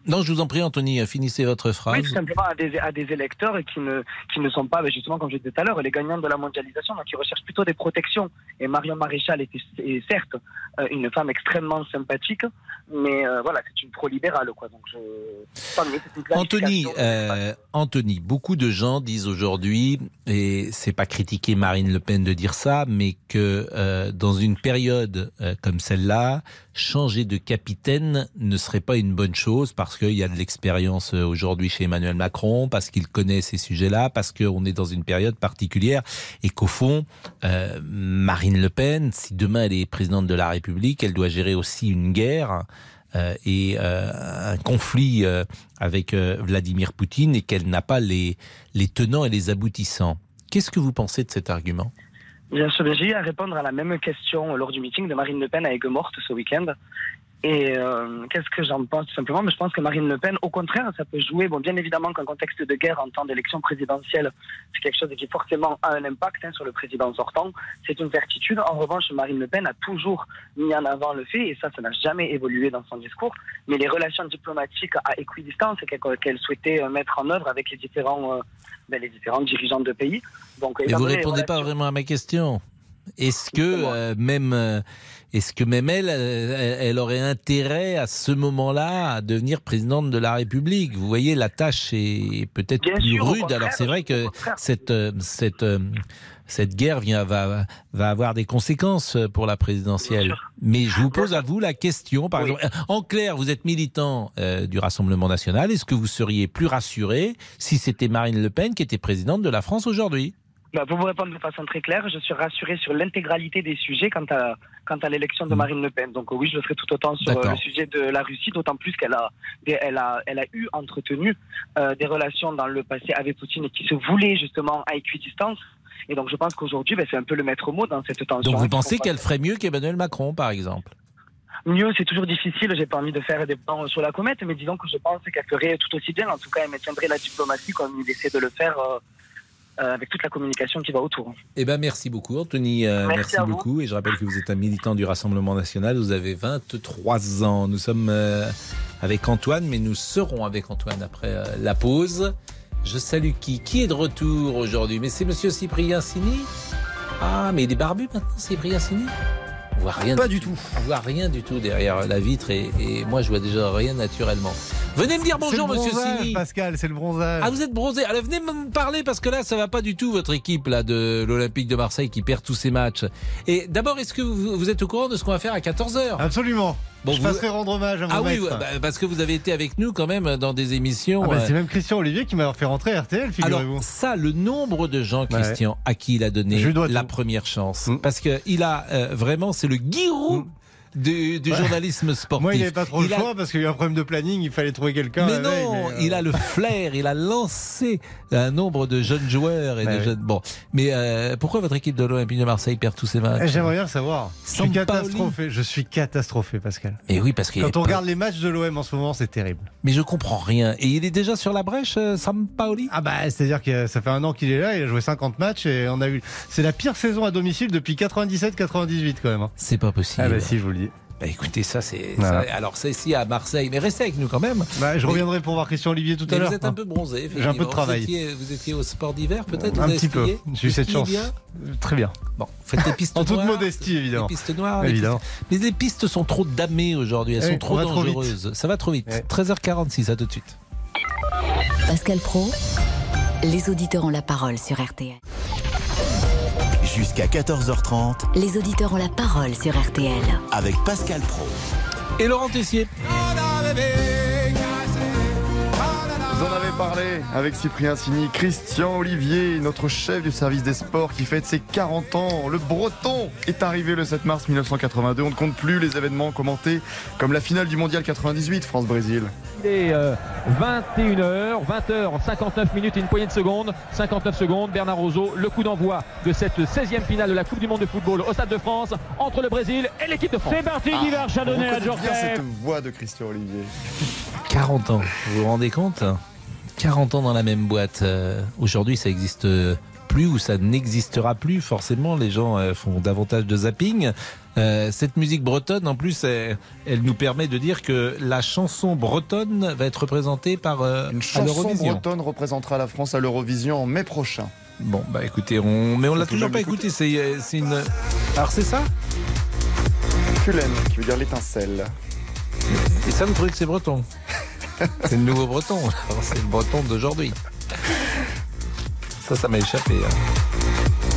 Non, je vous en prie, Anthony, finissez votre oui, phrase. tout simplement à des, à des électeurs qui ne, qui ne sont pas, ben, justement, comme je disais tout à l'heure, les gagnants de la mondialisation, donc qui recherchent plutôt des protections. Et Marion Maréchal était, est certes euh, une femme extrêmement sympathique, mais euh, voilà, c'est une pro-libérale, quoi. Donc je, Anthony, euh, Anthony, beaucoup de gens disent aujourd'hui, et c'est pas critiquer Marine Le Pen de dire ça, mais que euh, dans une période euh, comme celle-là, changer de capitaine ne serait pas une bonne chose parce qu'il y a de l'expérience euh, aujourd'hui chez Emmanuel Macron, parce qu'il connaît ces sujets-là, parce qu'on est dans une période particulière et qu'au fond, euh, Marine Le Pen, si demain elle est présidente de la République, elle doit gérer aussi une guerre et euh, un conflit euh, avec euh, Vladimir Poutine et qu'elle n'a pas les, les tenants et les aboutissants. Qu'est-ce que vous pensez de cet argument? Bien sûr, j'ai eu à répondre à la même question lors du meeting de Marine Le Pen à Aigues-Mortes ce week-end. Et euh, qu'est-ce que j'en pense tout simplement? Mais Je pense que Marine Le Pen, au contraire, ça peut jouer. Bon, bien évidemment qu'un contexte de guerre en temps d'élection présidentielle, c'est quelque chose qui forcément a un impact hein, sur le président sortant. C'est une certitude. En revanche, Marine Le Pen a toujours mis en avant le fait, et ça, ça n'a jamais évolué dans son discours, mais les relations diplomatiques à équidistance qu'elle qu'elle souhaitait euh, mettre en œuvre avec les différents, euh, ben, les différents dirigeants de pays. Donc, Et vous les répondez pas vraiment à ma question. Est-ce que euh, même euh, est-ce que même elle, elle, aurait intérêt à ce moment-là à devenir présidente de la République? Vous voyez, la tâche est peut-être plus sûr, rude. Alors c'est vrai que cette euh, cette euh, cette guerre vient va va avoir des conséquences pour la présidentielle. Mais je vous pose à vous la question, par exemple, en clair, vous êtes militant euh, du Rassemblement national. Est-ce que vous seriez plus rassuré si c'était Marine Le Pen qui était présidente de la France aujourd'hui? Bah, pour vous répondre de façon très claire, je suis rassuré sur l'intégralité des sujets quant à, quant à l'élection de Marine Le Pen. Donc euh, oui, je le ferai tout autant sur euh, le sujet de la Russie, d'autant plus qu'elle a, elle a, elle a eu entretenu euh, des relations dans le passé avec Poutine et qui se voulaient justement à équidistance. Et donc je pense qu'aujourd'hui, ben, c'est un peu le maître mot dans cette tension. Donc vous pensez qu'elle ferait mieux qu'Emmanuel Macron, par exemple? Mieux, c'est toujours difficile. J'ai pas envie de faire des plans sur la comète, mais disons que je pense qu'elle ferait tout aussi bien. En tout cas, elle maintiendrait la diplomatie comme il essaie de le faire avec toute la communication qui va autour. Eh ben merci beaucoup, Anthony. euh, Merci merci à vous. beaucoup. Et je rappelle que vous êtes un militant du Rassemblement national. Vous avez 23 ans. Nous sommes euh, avec Antoine, mais nous serons avec Antoine après euh, la pause. Je salue qui? Qui est de retour aujourd'hui? Mais c'est Monsieur Cyprien Sini. Ah, mais il est barbu maintenant, Cyprien Sini On voit rien. Pas du tout. On voit rien du tout derrière la vitre et, et moi je vois déjà rien naturellement. Venez me dire bonjour, le Monsieur bronzage, Sini. Pascal, c'est le bronzage. Ah, vous êtes bronzé. Alors venez me parler parce que là, ça va pas du tout votre équipe là de l'Olympique de Marseille qui perd tous ses matchs. Et d'abord, est-ce que vous, vous êtes au courant de ce qu'on va faire à 14 h Absolument. Bon, je vous- passerai rendre hommage à mon Ah oui, maître. bah, parce que vous avez été avec nous quand même dans des émissions. Ah bah, euh, c'est même Christian Olivier qui m'a fait rentrer à RTL, figurez-vous. ça, le nombre de gens, Christian, à qui il a donné Je lui dois la tout. première chance, parce que il a euh, vraiment, c'est le Giroud du, du Ouais. journalisme sportif. Moi, il n'avait pas trop Il le a- choix parce qu'il y a eu un problème de planning, il fallait trouver quelqu'un. Mais veille, non, mais, euh, il a le flair, il a lancé un nombre de jeunes joueurs et Bah de oui. jeunes. Bon, mais euh, pourquoi votre équipe de l'Olympique de Marseille perd tous ses matchs? J'aimerais bien le savoir. Je suis catastrophé. Je suis catastrophé, Pascal. Et oui, parce qu'il Quand on pas- regarde les matchs de l'OM en ce moment, c'est terrible. Mais je comprends rien. Et il est déjà sur la brèche, euh, Sampaoli? Ah bah, c'est-à-dire que ça fait un an qu'il est là, il a joué 50 matchs et on a eu. C'est la pire saison à domicile depuis 97-98 quand même. hein. C'est pas possible. Ah bah si, je vous le dis. Bah écoutez, ça c'est. Voilà. alors c'est ici à Marseille, mais restez avec nous quand même. Bah, je Mais- reviendrai pour voir Christian Olivier tout mais à l'heure. Vous êtes un peu bronzé. J'ai un peu de travail. Vous étiez, vous étiez au sport d'hiver peut-être Un Vous avez petit peu. J'ai eu cette chance. bien Très bien. Bon, faites les pistes En toute noires. modestie, évidemment. Les pistes noires. les Évidemment. pistes- Mais les pistes sont trop damées aujourd'hui. Elles Eh, sont on trop dangereuses. Ça va trop vite. 13h46, à tout de suite. Pascal Pro, les auditeurs ont la parole sur RTL. Jusqu'à 14h30 Les auditeurs ont la parole sur RTL. avec Pascal Pro. Et Laurent Tessier. Avez parlé avec Cyprien Sini, Christian Olivier, notre chef du service des sports qui fête ses 40 ans. Le Breton est arrivé le 7 mars 1982. On ne compte plus les événements commentés comme la finale du Mondial 98 France-Brésil. Il est euh, 21h, 20h, 59 minutes et une poignée de secondes. 59 secondes, Bernard Roseau, le coup d'envoi de cette 16e finale de la Coupe du Monde de football au Stade de France entre le Brésil et l'équipe de France. C'est parti, Ah, on reconnaît bien cette voix de Christian Olivier. 40 ans, vous vous rendez compte? 40 ans dans la même boîte. Euh, Aujourd'hui, ça existe plus ou ça n'existera plus. Forcément, les gens euh, font davantage de zapping. Euh, cette musique bretonne, en plus, elle, elle nous permet de dire que la chanson bretonne va être représentée par euh, Une chanson bretonne représentera la France à l'Eurovision en mai prochain. Bon, bah écoutez, on... mais on l'a toujours pas écouté. C'est euh, c'est une. Alors c'est ça? Fulen, qui veut dire l'étincelle. Et ça, vous trouvez que c'est breton? [LAUGHS] [LAUGHS] C'est le nouveau breton. [LAUGHS] C'est le breton d'aujourd'hui. Ça, ça m'a échappé. hein.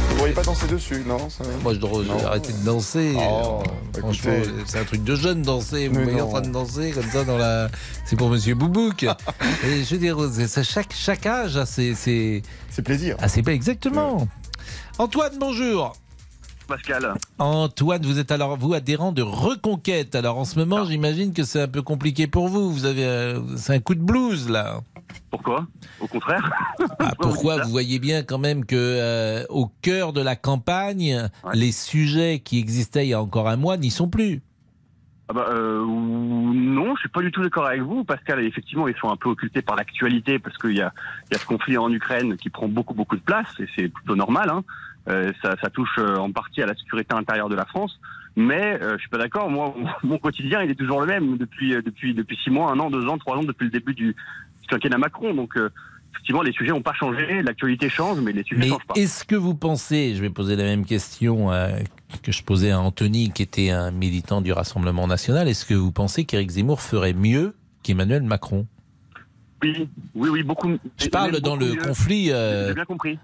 Vous ne pourriez pas danser dessus, non ça- Moi, je Non. arrêter de danser. Oh, Franchement, écoutez. c'est un truc de jeune danser. Vous voyez en train de danser comme ça dans la. C'est pour Monsieur Boubouk. [LAUGHS] Et je veux dire, chaque, chaque âge a ses. ses... C'est plaisir. Ah, c'est pas exactement. Antoine, bonjour. Pascal. Antoine, vous êtes alors vous adhérent de Reconquête. Alors en ce moment, j'imagine que c'est un peu compliqué pour vous. Vous avez, euh, c'est un coup de blues là. Pourquoi? Au contraire. [LAUGHS] Ah, pourquoi vous voyez bien quand même que euh, au cœur de la campagne, les sujets qui existaient il y a encore un mois n'y sont plus. Ah bah, euh, non, je suis pas du tout d'accord avec vous, Pascal. Effectivement, ils sont un peu occultés par l'actualité parce qu'il y a, y a ce conflit en Ukraine qui prend beaucoup beaucoup de place et c'est plutôt normal. Hein. Euh, ça, ça touche euh, en partie à la sécurité intérieure de la France. Mais euh, je suis pas d'accord. Moi, [LAUGHS] mon quotidien, il est toujours le même depuis depuis depuis six mois, un an, deux ans, trois ans depuis le début du, du quinquennat Macron. Donc effectivement, les sujets n'ont pas changé. L'actualité change, mais les sujets Mais changent pas. est-ce que vous pensez, je vais poser la même question euh, que je posais à Anthony, qui était un militant du Rassemblement national, est-ce que vous pensez qu'Éric Zemmour ferait mieux qu'Emmanuel Macron? Oui, oui, oui, beaucoup. Je parle même dans beaucoup le mieux. conflit. euh, J'ai bien compris.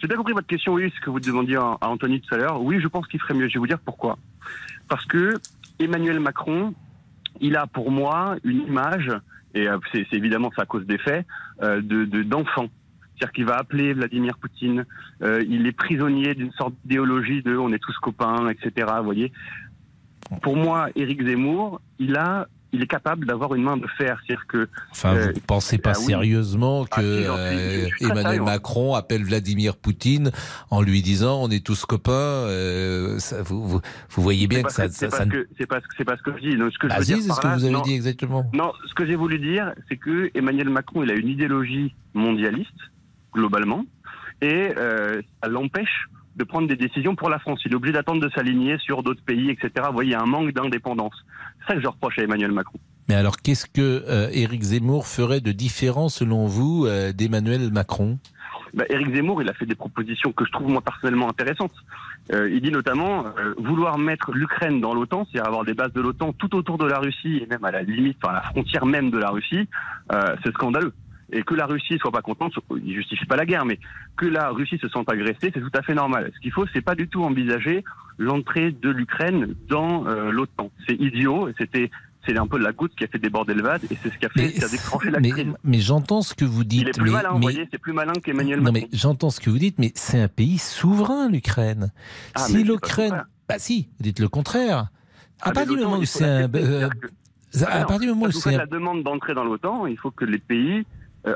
J'ai bien compris votre question, oui, ce que vous demandiez à Anthony tout à l'heure. Oui, je pense qu'il ferait mieux. Je vais vous dire pourquoi. Parce que Emmanuel Macron, il a pour moi une image, et euh, c'est évidemment à cause des faits, euh, de de- d'enfant. C'est-à-dire qu'il va appeler Vladimir Poutine. euh, il est prisonnier d'une sorte d'idéologie de on est tous copains, etc. Vous voyez. Pour moi, Éric Zemmour, il a, il est capable d'avoir une main de fer. C'est-à-dire que Enfin, euh, vous ne pensez pas ah oui. sérieusement que Ah, suis- euh, Emmanuel sérieux. Macron appelle Vladimir Poutine en lui disant on est tous copains euh, ça, vous, vous, vous voyez bien que ça, ce- ça, c'est pas ça que pas ce que pas ce que je dis. Donc, ce que je c'est par ce que là, vous avez non. dit exactement. Non, ce que j'ai voulu dire, c'est que Emmanuel Macron, il a une idéologie mondialiste globalement, et euh, ça l'empêche de prendre des décisions pour la France. Il est obligé d'attendre de s'aligner sur d'autres pays, etc. Vous voyez, il y a un manque d'indépendance. C'est ça que je reproche à Emmanuel Macron. Mais alors, qu'est-ce que euh, Éric Zemmour ferait de différent, selon vous, euh, d'Emmanuel Macron? Bah, Éric Zemmour, il a fait des propositions que je trouve moi personnellement intéressantes. Euh, il dit notamment vouloir mettre l'Ukraine dans l'OTAN, c'est-à-dire avoir des bases de l'OTAN tout autour de la Russie et même à la limite, enfin à la frontière même de la Russie, c'est scandaleux. Et que la Russie soit pas contente, il justifie pas la guerre, mais que la Russie se sente agressée, c'est tout à fait normal. Ce qu'il faut, c'est pas du tout envisager l'entrée de l'Ukraine dans euh, l'OTAN. C'est idiot, c'était c'est un peu la goutte qui a fait déborder le vase, et c'est ce qui a fait, qui a déclenché la mais, crise. mais j'entends ce que vous dites. Il est plus mais, malin, vous mais- voyez, c'est plus malin qu'Emmanuel Non, Macron. mais j'entends ce que vous dites, mais c'est un pays souverain, l'Ukraine. Ah, si l'Ukraine. Bah si, vous dites le contraire. À Ah, mais partir du moment où c'est un. euh, que- à Ah non, partir du moment où vous c'est la demande d'entrer dans l'OTAN, il faut que les pays euh,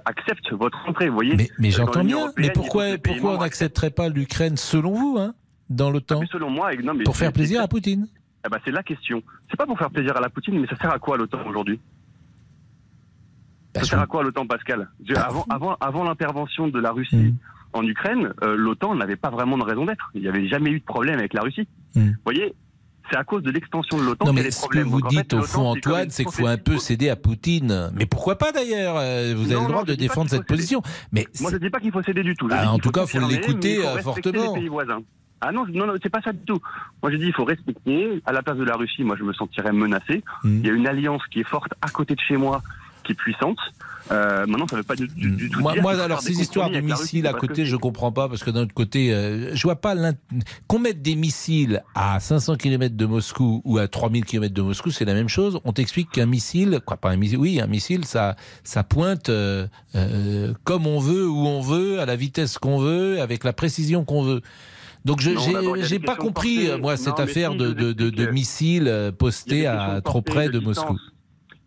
acceptent votre entrée. Vous voyez Mais, Euh, j'entends bien. Mais pourquoi, pourquoi on n'accepterait pas l'Ukraine, selon vous, hein, dans l'OTAN Mais selon moi, et- non, mais Pour faire plaisir à Poutine Ah bah, c'est la question. C'est pas pour faire plaisir à la Poutine, mais ça sert à quoi l'OTAN aujourd'hui? Bah, Ça sert à quoi l'OTAN, Pascal? Je- Avant, avant, avant l'intervention de la Russie Hmm. en Ukraine, euh, l'OTAN n'avait pas vraiment de raison d'être. Il n'y avait jamais eu de problème avec la Russie. Hmm. Vous voyez c'est à cause de l'extension de l'OTAN Non, qu'il y a mais ce que vous Donc, en fait, dites au fond, Antoine, c'est qu'il faut un peu céder à Poutine. Mais pourquoi pas d'ailleurs euh, Vous avez Non, le droit non, de défendre cette position. Mais Moi, je dis pas qu'il faut céder du tout. Bah, en tout cas, l'écouter, il faut euh, respecter fortement. les pays voisins. Ah non, non, non, c'est pas ça du tout. Moi, je dis, il faut respecter. À la place de la Russie, moi, je me sentirais menacé. Hmm. Il y a une alliance qui est forte à côté de chez moi, qui est puissante. Euh, maintenant, ça veut pas du, du- du tout Moi, dire alors ces histoires de missiles à côté, je comprends pas parce que d'un autre côté, euh, je vois pas qu'on mette des missiles à 500 km de Moscou ou à 3000 km de Moscou, c'est la même chose. On t'explique qu'un missile, quoi, pas un missile, oui, un missile, ça, ça pointe euh, euh, comme on veut, où on veut, à la vitesse qu'on veut, avec la précision qu'on veut. Donc je des pas compris portée. moi cette affaire si, de, de, de, missiles euh, postés à trop près de distance. Moscou.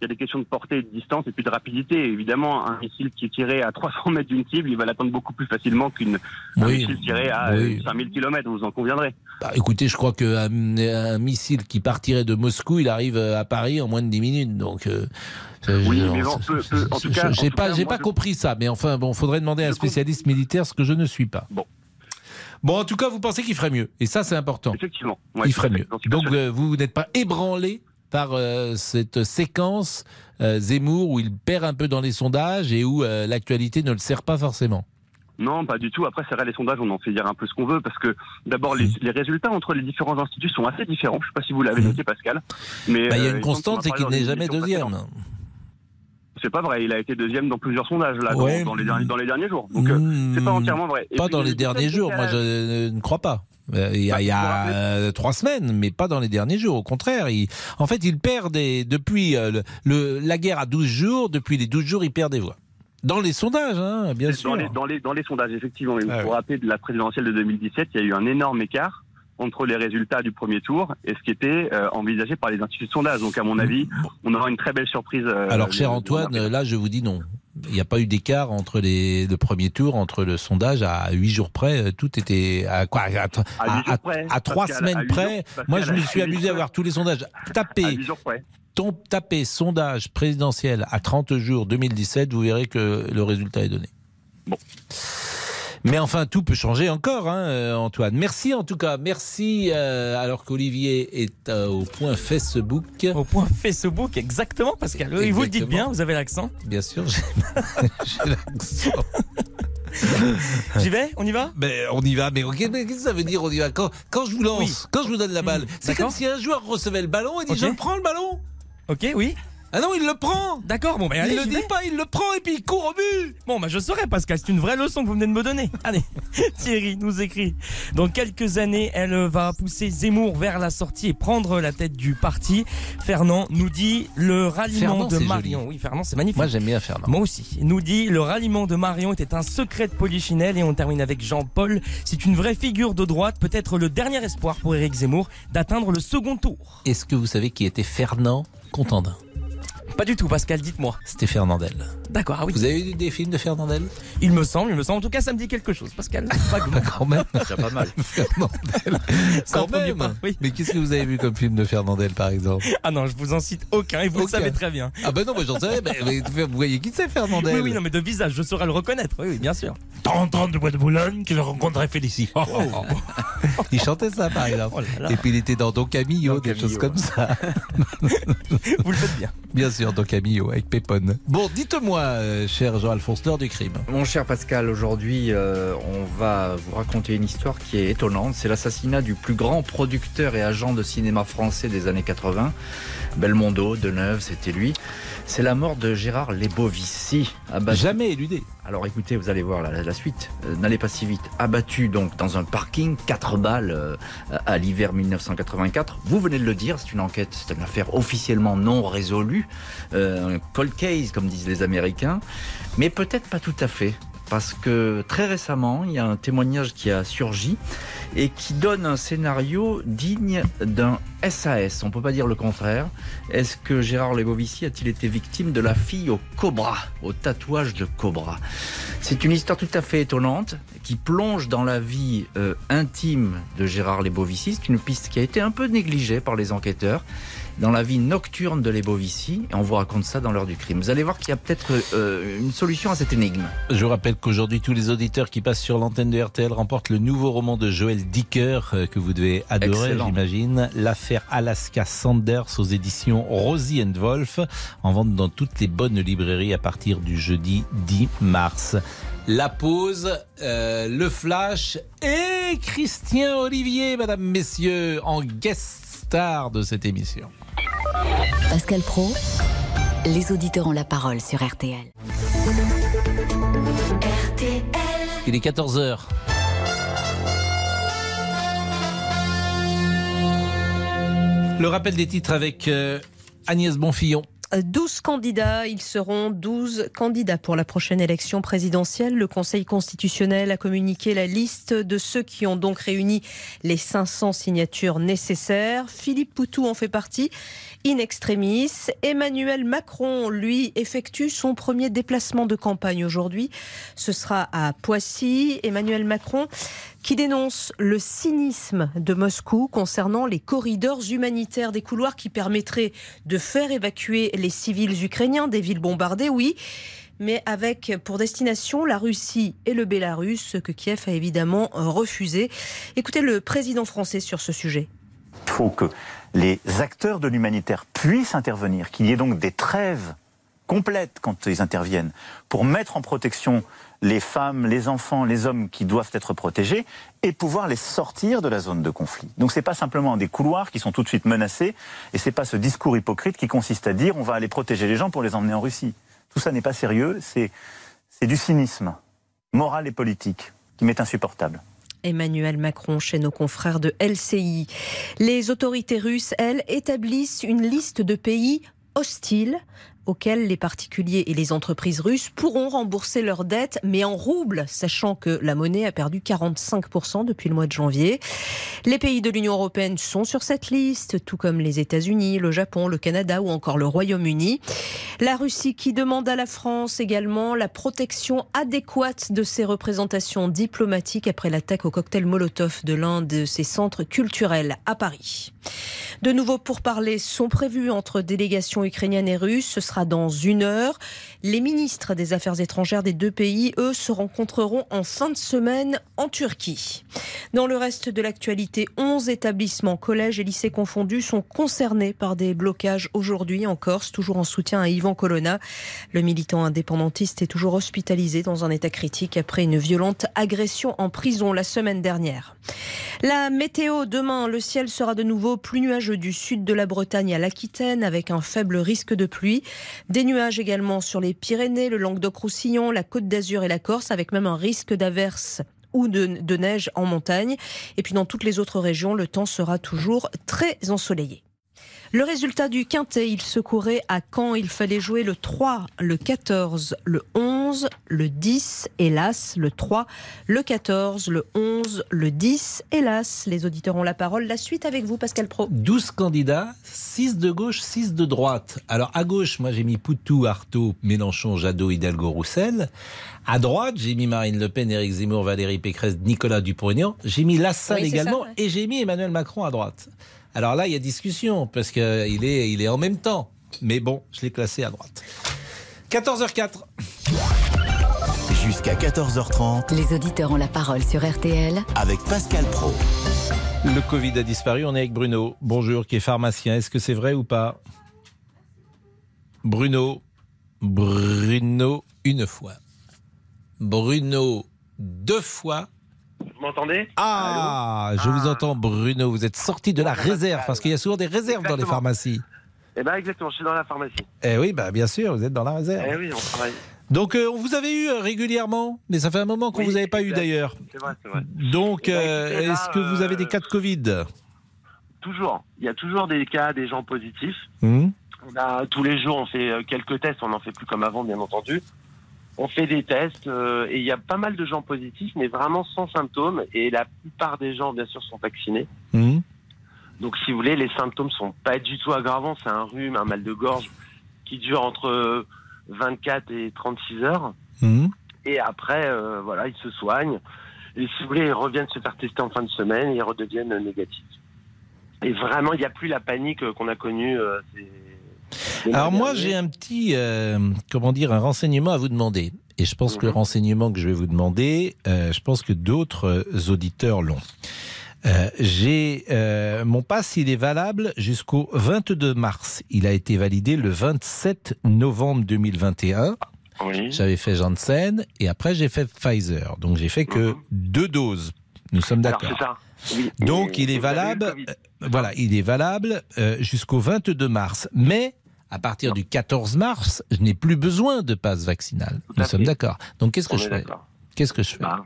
Il y a des questions de portée de distance et puis de rapidité. Évidemment, un missile qui est tiré à [LAUGHS] 300 mètres d'une cible, il va l'atteindre beaucoup plus facilement qu'une un Oui, missile tiré à oui. euh, 5000 km, vous en conviendrez. Bah, écoutez, je crois qu'un un missile qui partirait de Moscou, il arrive euh, à Paris en moins de 10 minutes. Donc, euh, euh, Oui, mais bon, peu- peu- en tout cas- j'ai pas, j'ai pas je- compris ça. Mais enfin, bon, faudrait demander à un spécialiste militaire, ce que je ne suis pas. Bon. Bon, en tout cas, vous pensez qu'il ferait mieux. Et ça, c'est important. Effectivement. Ouais, il ferait mieux. Donc, euh, vous n'êtes pas ébranlé par euh, cette séquence euh, Zemmour où il perd un peu dans les sondages et où euh, l'actualité ne le sert pas forcément. Non, pas du tout. Après, c'est vrai, les sondages, on en fait dire un peu ce qu'on veut, parce que d'abord, les, les résultats entre les différents instituts sont assez différents. Je ne sais pas si vous l'avez noté, Pascal. Mais Bah, il y a une constante, c'est qu'il n'est jamais deuxième. C'est pas vrai. Il a été deuxième dans plusieurs sondages là, dans- Ouais. dans, les derniers, dans les derniers jours. Donc, euh, c'est pas entièrement vrai. Et Pas puis, dans le- les le derniers jours, moi je ne crois pas. Euh, Il y a, il y a, euh, trois semaines, mais pas dans les derniers jours. Au contraire, il, en fait, il perd des, depuis euh, le, le- la guerre à 12 jours, depuis les 12 jours, il perd des voix. Dans les sondages, hein, bien sûr. Dans les, dans, les, dans les sondages, effectivement. Mais Ah pour ouais. rappeler de la présidentielle de 2017, il y a eu un énorme écart entre les résultats du premier tour et ce qui était euh, envisagé par les instituts de sondage. Donc, à mon avis, on aura une très belle surprise. euh, Alors, cher Antoine, là, je vous dis non. il n'y a pas eu d'écart entre les, le premier tour, entre le sondage à huit jours près. euh, Tout était à quoi À, à- À huit jours à- près, à trois Pascal, à semaines huit jours, près. Moi, je me suis amusé à voir tous les sondages. Tapez, ton- tapez sondage présidentiel à 30 jours 2017, vous verrez que le résultat est donné. Bon. Mais enfin, tout peut changer encore, hein, euh, Antoine. Merci en tout cas. Merci euh, alors qu'Olivier est euh, au point Facebook. Au point Facebook, exactement, Pascal. Oui, vous le dites bien, vous avez l'accent. Bien sûr, [LAUGHS] j'ai l'accent. J'y vais On y va? Mais on y va, mais ok, mais qu'est-ce que ça veut dire on y va? Quand, quand je vous lance, Oui. quand je vous donne la balle, c'est comme si un joueur recevait le ballon et dit je prends le ballon. Ok, oui. Ah non, il le prend. D'accord, bon, ben allez, il le dit vais. pas, il le prend et puis il court au but. Bon, bah je saurais, Pascal, c'est une vraie leçon que vous venez de me donner. [LAUGHS] Allez, [LAUGHS] Thierry nous écrit. Dans quelques années, elle va pousser Zemmour vers la sortie et prendre la tête du parti. Fernand nous dit le ralliement Fernand, de Marion. joli. Oui, Fernand, c'est magnifique. Moi j'aime bien Fernand. Moi aussi. Il nous dit le ralliement de Marion était un secret de Polichinelle et on termine avec Jean-Paul. C'est une vraie figure de droite, peut-être le dernier espoir pour Éric Zemmour d'atteindre le second tour. Est-ce que vous savez qui était Fernand Contandin? Pas du tout, Pascal, dites-moi. C'était Fernandel. D'accord, ah oui. Vous avez vu des films de Fernandel? Il me semble, il me semble. En tout cas, ça me dit quelque chose, Pascal. Vaguement. [LAUGHS] Quand même. C'est pas mal. [LAUGHS] Fernandel. C'est un Quand même. pas, oui. Mais qu'est-ce que vous avez vu comme film de Fernandel par exemple? Ah non, je vous en cite aucun et vous Aucun. le savez très bien. Ah ben non, mais j'en savais. Vous voyez qui c'est Fernandel? Oui, oui, non, mais de visage, je saurais le reconnaître. Oui, oui, bien sûr. 30 ans de Bois de Boulogne que je rencontrerai Félicie. [LAUGHS] il chantait ça par exemple. Oh là là. Et puis il était dans Don Camillo, Don des Camillo, choses comme ça. Vous le faites bien. Bien sûr, Camillo avec Pépone. Bon, dites-moi, euh, cher Jean-Alphonse, l'heure du crime. Mon cher Pascal, aujourd'hui, euh, on va vous raconter une histoire qui est étonnante. C'est l'assassinat du plus grand producteur et agent de cinéma français des années 80. Belmondo, Deneuve, c'était lui. C'est la mort de Gérard Lebovici. Jamais éludé. Alors écoutez, vous allez voir la, suite. Euh, N'allez pas si vite. Abattu donc dans un parking, 4 balles euh, à l'hiver 1984. Vous venez de le dire, c'est une enquête, c'est une affaire officiellement non résolue. Euh, un cold case, comme disent les Américains. Mais peut-être pas tout à fait. Parce que très récemment, il y a un témoignage qui a surgi et qui donne un scénario digne d'un SAS. On peut pas dire le contraire. Est-ce que Gérard Lebovici a-t-il été victime de la fille au cobra, au tatouage de cobra? C'est une histoire tout à fait étonnante qui plonge dans la vie euh, intime de Gérard Lebovici. C'est une piste qui a été un peu négligée par les enquêteurs dans la vie nocturne de Lebovici. Et on vous raconte ça dans l'heure du crime. Vous allez voir qu'il y a peut-être euh, une solution à cette énigme. Je vous rappelle qu'aujourd'hui, tous les auditeurs qui passent sur l'antenne de RTL remportent le nouveau roman de Joël Dicker euh, que vous devez adorer, j'imagine. L'affaire Alaska Sanders aux éditions Rosie and Wolf, en vente dans toutes les bonnes librairies à partir du jeudi 10 mars. La pause, euh, le flash et Christian Olivier, mesdames, messieurs, en guest star de cette émission. Pascal Pro, les auditeurs ont la parole sur RTL. Il est 14h. Le rappel des titres avec euh, Agnès Bonfillon. 12 candidats, ils seront 12 candidats pour la prochaine élection présidentielle. Le Conseil constitutionnel a communiqué la liste de ceux qui ont donc réuni les 500 signatures nécessaires. Philippe Poutou en fait partie. In extremis, Emmanuel Macron, lui, effectue son premier déplacement de campagne aujourd'hui. Ce sera à Poissy. Emmanuel Macron qui dénonce le cynisme de Moscou concernant les corridors humanitaires des couloirs qui permettraient de faire évacuer les civils ukrainiens des villes bombardées, oui, mais avec pour destination la Russie et le Bélarus, ce que Kiev a évidemment refusé. Écoutez le président français sur ce sujet. Il faut que les acteurs de l'humanitaire puissent intervenir, qu'il y ait donc des trêves complètes quand ils interviennent pour mettre en protection les femmes, les enfants, les hommes qui doivent être protégés et pouvoir les sortir de la zone de conflit. Donc c'est pas simplement des couloirs qui sont tout de suite menacés et c'est pas ce discours hypocrite qui consiste à dire on va aller protéger les gens pour les emmener en Russie. Tout ça n'est pas sérieux, c'est c'est du cynisme moral et politique qui m'est insupportable. Emmanuel Macron chez nos confrères de LCI. Les autorités russes, elles, établissent une liste de pays hostiles auquel les particuliers et les entreprises russes pourront rembourser leurs dettes, mais en roubles, sachant que la monnaie a perdu 45% depuis le mois de janvier. Les pays de l'Union européenne sont sur cette liste, tout comme les États-Unis, le Japon, le Canada ou encore le Royaume-Uni. La Russie qui demande à la France également la protection adéquate de ses représentations diplomatiques après l'attaque au cocktail Molotov de l'un de ses centres culturels à Paris. De nouveaux pourparlers sont prévus entre délégations ukrainiennes et russes. Ce sera dans une heure. Les ministres des Affaires étrangères des deux pays, eux, se rencontreront en fin de semaine en Turquie. Dans le reste de l'actualité, 11 établissements, collèges et lycées confondus, sont concernés par des blocages aujourd'hui en Corse, toujours en soutien à Yvan Colonna. Le militant indépendantiste est toujours hospitalisé dans un état critique après une violente agression en prison la semaine dernière. La météo, demain, le ciel sera de nouveau plus nuageux du sud de la Bretagne à l'Aquitaine avec un faible risque de pluie. Des nuages également sur les Pyrénées, le Languedoc-Roussillon, la Côte d'Azur et la Corse avec même un risque d'averse ou de neige en montagne. Et puis dans toutes les autres régions, le temps sera toujours très ensoleillé. Le résultat du quintet, il se courait à Caen. Il fallait jouer le 3, le 14, le 11, le 10, hélas, le 3, le 14, le 11, le 10, hélas. Les auditeurs ont la parole. La suite avec vous, Pascal Pro. 12 candidats, 6 de gauche, 6 de droite. Alors à gauche, moi j'ai mis Poutou, Artaud, Mélenchon, Jadot, Hidalgo, Roussel. À droite, j'ai mis Marine Le Pen, Éric Zemmour, Valérie Pécresse, Nicolas Dupont-Aignan. J'ai mis Lassalle Oui, également ça, ouais. et j'ai mis Emmanuel Macron à droite. Alors là, il y a discussion parce qu'il est, il est en même temps. Mais bon, je l'ai classé à droite. 14h04. Jusqu'à 14h30 Les auditeurs ont la parole sur RTL avec Pascal Pro. Le Covid a disparu. On est avec Bruno. Bonjour, qui est pharmacien. Est-ce que c'est vrai ou pas? Bruno. Bruno, une fois. Bruno, deux fois. Vous m'entendez Ah, je vous entends, Bruno. Vous êtes sorti de la réserve parce qu'il y a souvent des réserves dans les pharmacies. Eh ben exactement, je suis dans la pharmacie. Eh oui, bah bien sûr, vous êtes dans la réserve. Eh oui, on travaille. Donc, euh, on vous avait eu euh, régulièrement, mais ça fait un moment qu'on Oui, vous avait pas eu exact. d'ailleurs. C'est vrai, c'est vrai. Donc, Eh ben, euh, écoutez, là, est-ce que vous avez des euh, cas de Covid? Toujours. Il y a toujours des cas, des gens positifs. Hmm On a tous les jours, on fait euh, quelques tests. On n'en fait plus comme avant, bien entendu. On fait des tests euh, et il y a pas mal de gens positifs, mais vraiment sans symptômes. Et la plupart des gens, bien sûr, sont vaccinés. Hmm Donc, si vous voulez, les symptômes sont pas du tout aggravants. C'est un rhume, un mal de gorge qui dure entre euh, 24 et 36 heures. Hmm Et après, euh, voilà, ils se soignent. Et si vous voulez, ils reviennent se faire tester en fin de semaine et ils redeviennent négatifs. Et vraiment, il n'y a plus la panique euh, qu'on a connue. euh, ces- Alors moi, j'ai un petit, euh, comment dire, un renseignement à vous demander. Et je pense que Mhm. le renseignement que je vais vous demander, euh, je pense que d'autres euh, auditeurs l'ont. Euh, j'ai mon pass, il est valable jusqu'au 22 mars. Il a été validé le 27 novembre 2021. Oui. J'avais fait Janssen et après j'ai fait Pfizer. Donc j'ai fait que deux doses. Nous sommes Mhm. D'accord. Oui. Donc il est valable, voilà, il est valable jusqu'au 22 mars. Mais à partir du 14 mars, je n'ai plus besoin de passe vaccinal. Nous sommes d'accord. Donc qu'est-ce que je fais. Qu'est-ce que je fais Bah,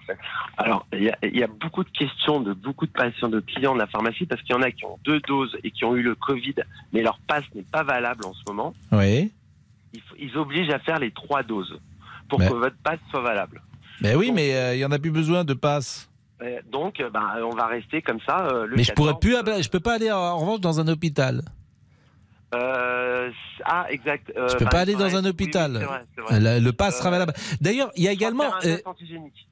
Alors, il y, a, il y a beaucoup de questions de beaucoup de patients, de clients de la pharmacie, parce qu'il y en a qui ont deux doses et qui ont eu le Covid, mais leur passe n'est pas valable en ce moment. Oui. Ils, ils obligent à faire les trois doses pour Mais- que votre passe soit valable. Ben oui, mais euh, il y en a plus besoin de passe. Euh, Donc, euh, bah, on va rester comme ça. euh, le Mais je 14. pourrais plus, je peux pas aller en en revanche dans un hôpital. Euh, ah, exact. euh, Je peux bah, pas il aller dans faudrait- un oui, hôpital. vrai, vrai. Le, le pass sera Euh, valable. D'ailleurs, il y a également. faire un euh, test antigénique.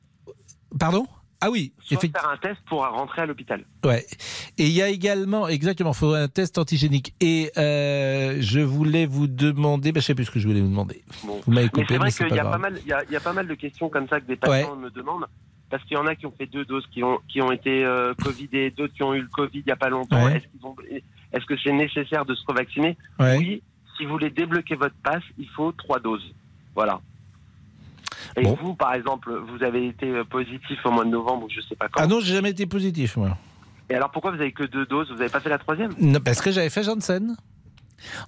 pardon? Ah oui, effectivement. faire un test pour rentrer à l'hôpital. Ouais. Et il y a également, exactement, il faut un test antigénique. Et euh, je voulais vous demander, ben, je sais plus ce que je voulais vous demander. Bon. Vous m'avez coupé, c'est vrai qu'il y a pas mal, il y a, il y a pas mal de questions comme ça que des patients me demandent. Parce qu'il y en a qui ont fait deux doses, qui ont, qui ont été euh, Covidés, d'autres qui ont eu le Covid il n'y a pas longtemps. Ouais. Est-ce qu'ils ont- est-ce que c'est nécessaire de se revacciner Ouais. Oui. Si vous voulez débloquer votre passe, il faut trois doses. Voilà. Et Bon. vous, par exemple, vous avez été positif au mois de novembre, je sais pas quand. Ah non, j'ai jamais été positif, moi. Et alors pourquoi vous avez que deux doses? Vous n'avez pas fait la troisième? Non, parce que j'avais fait Janssen.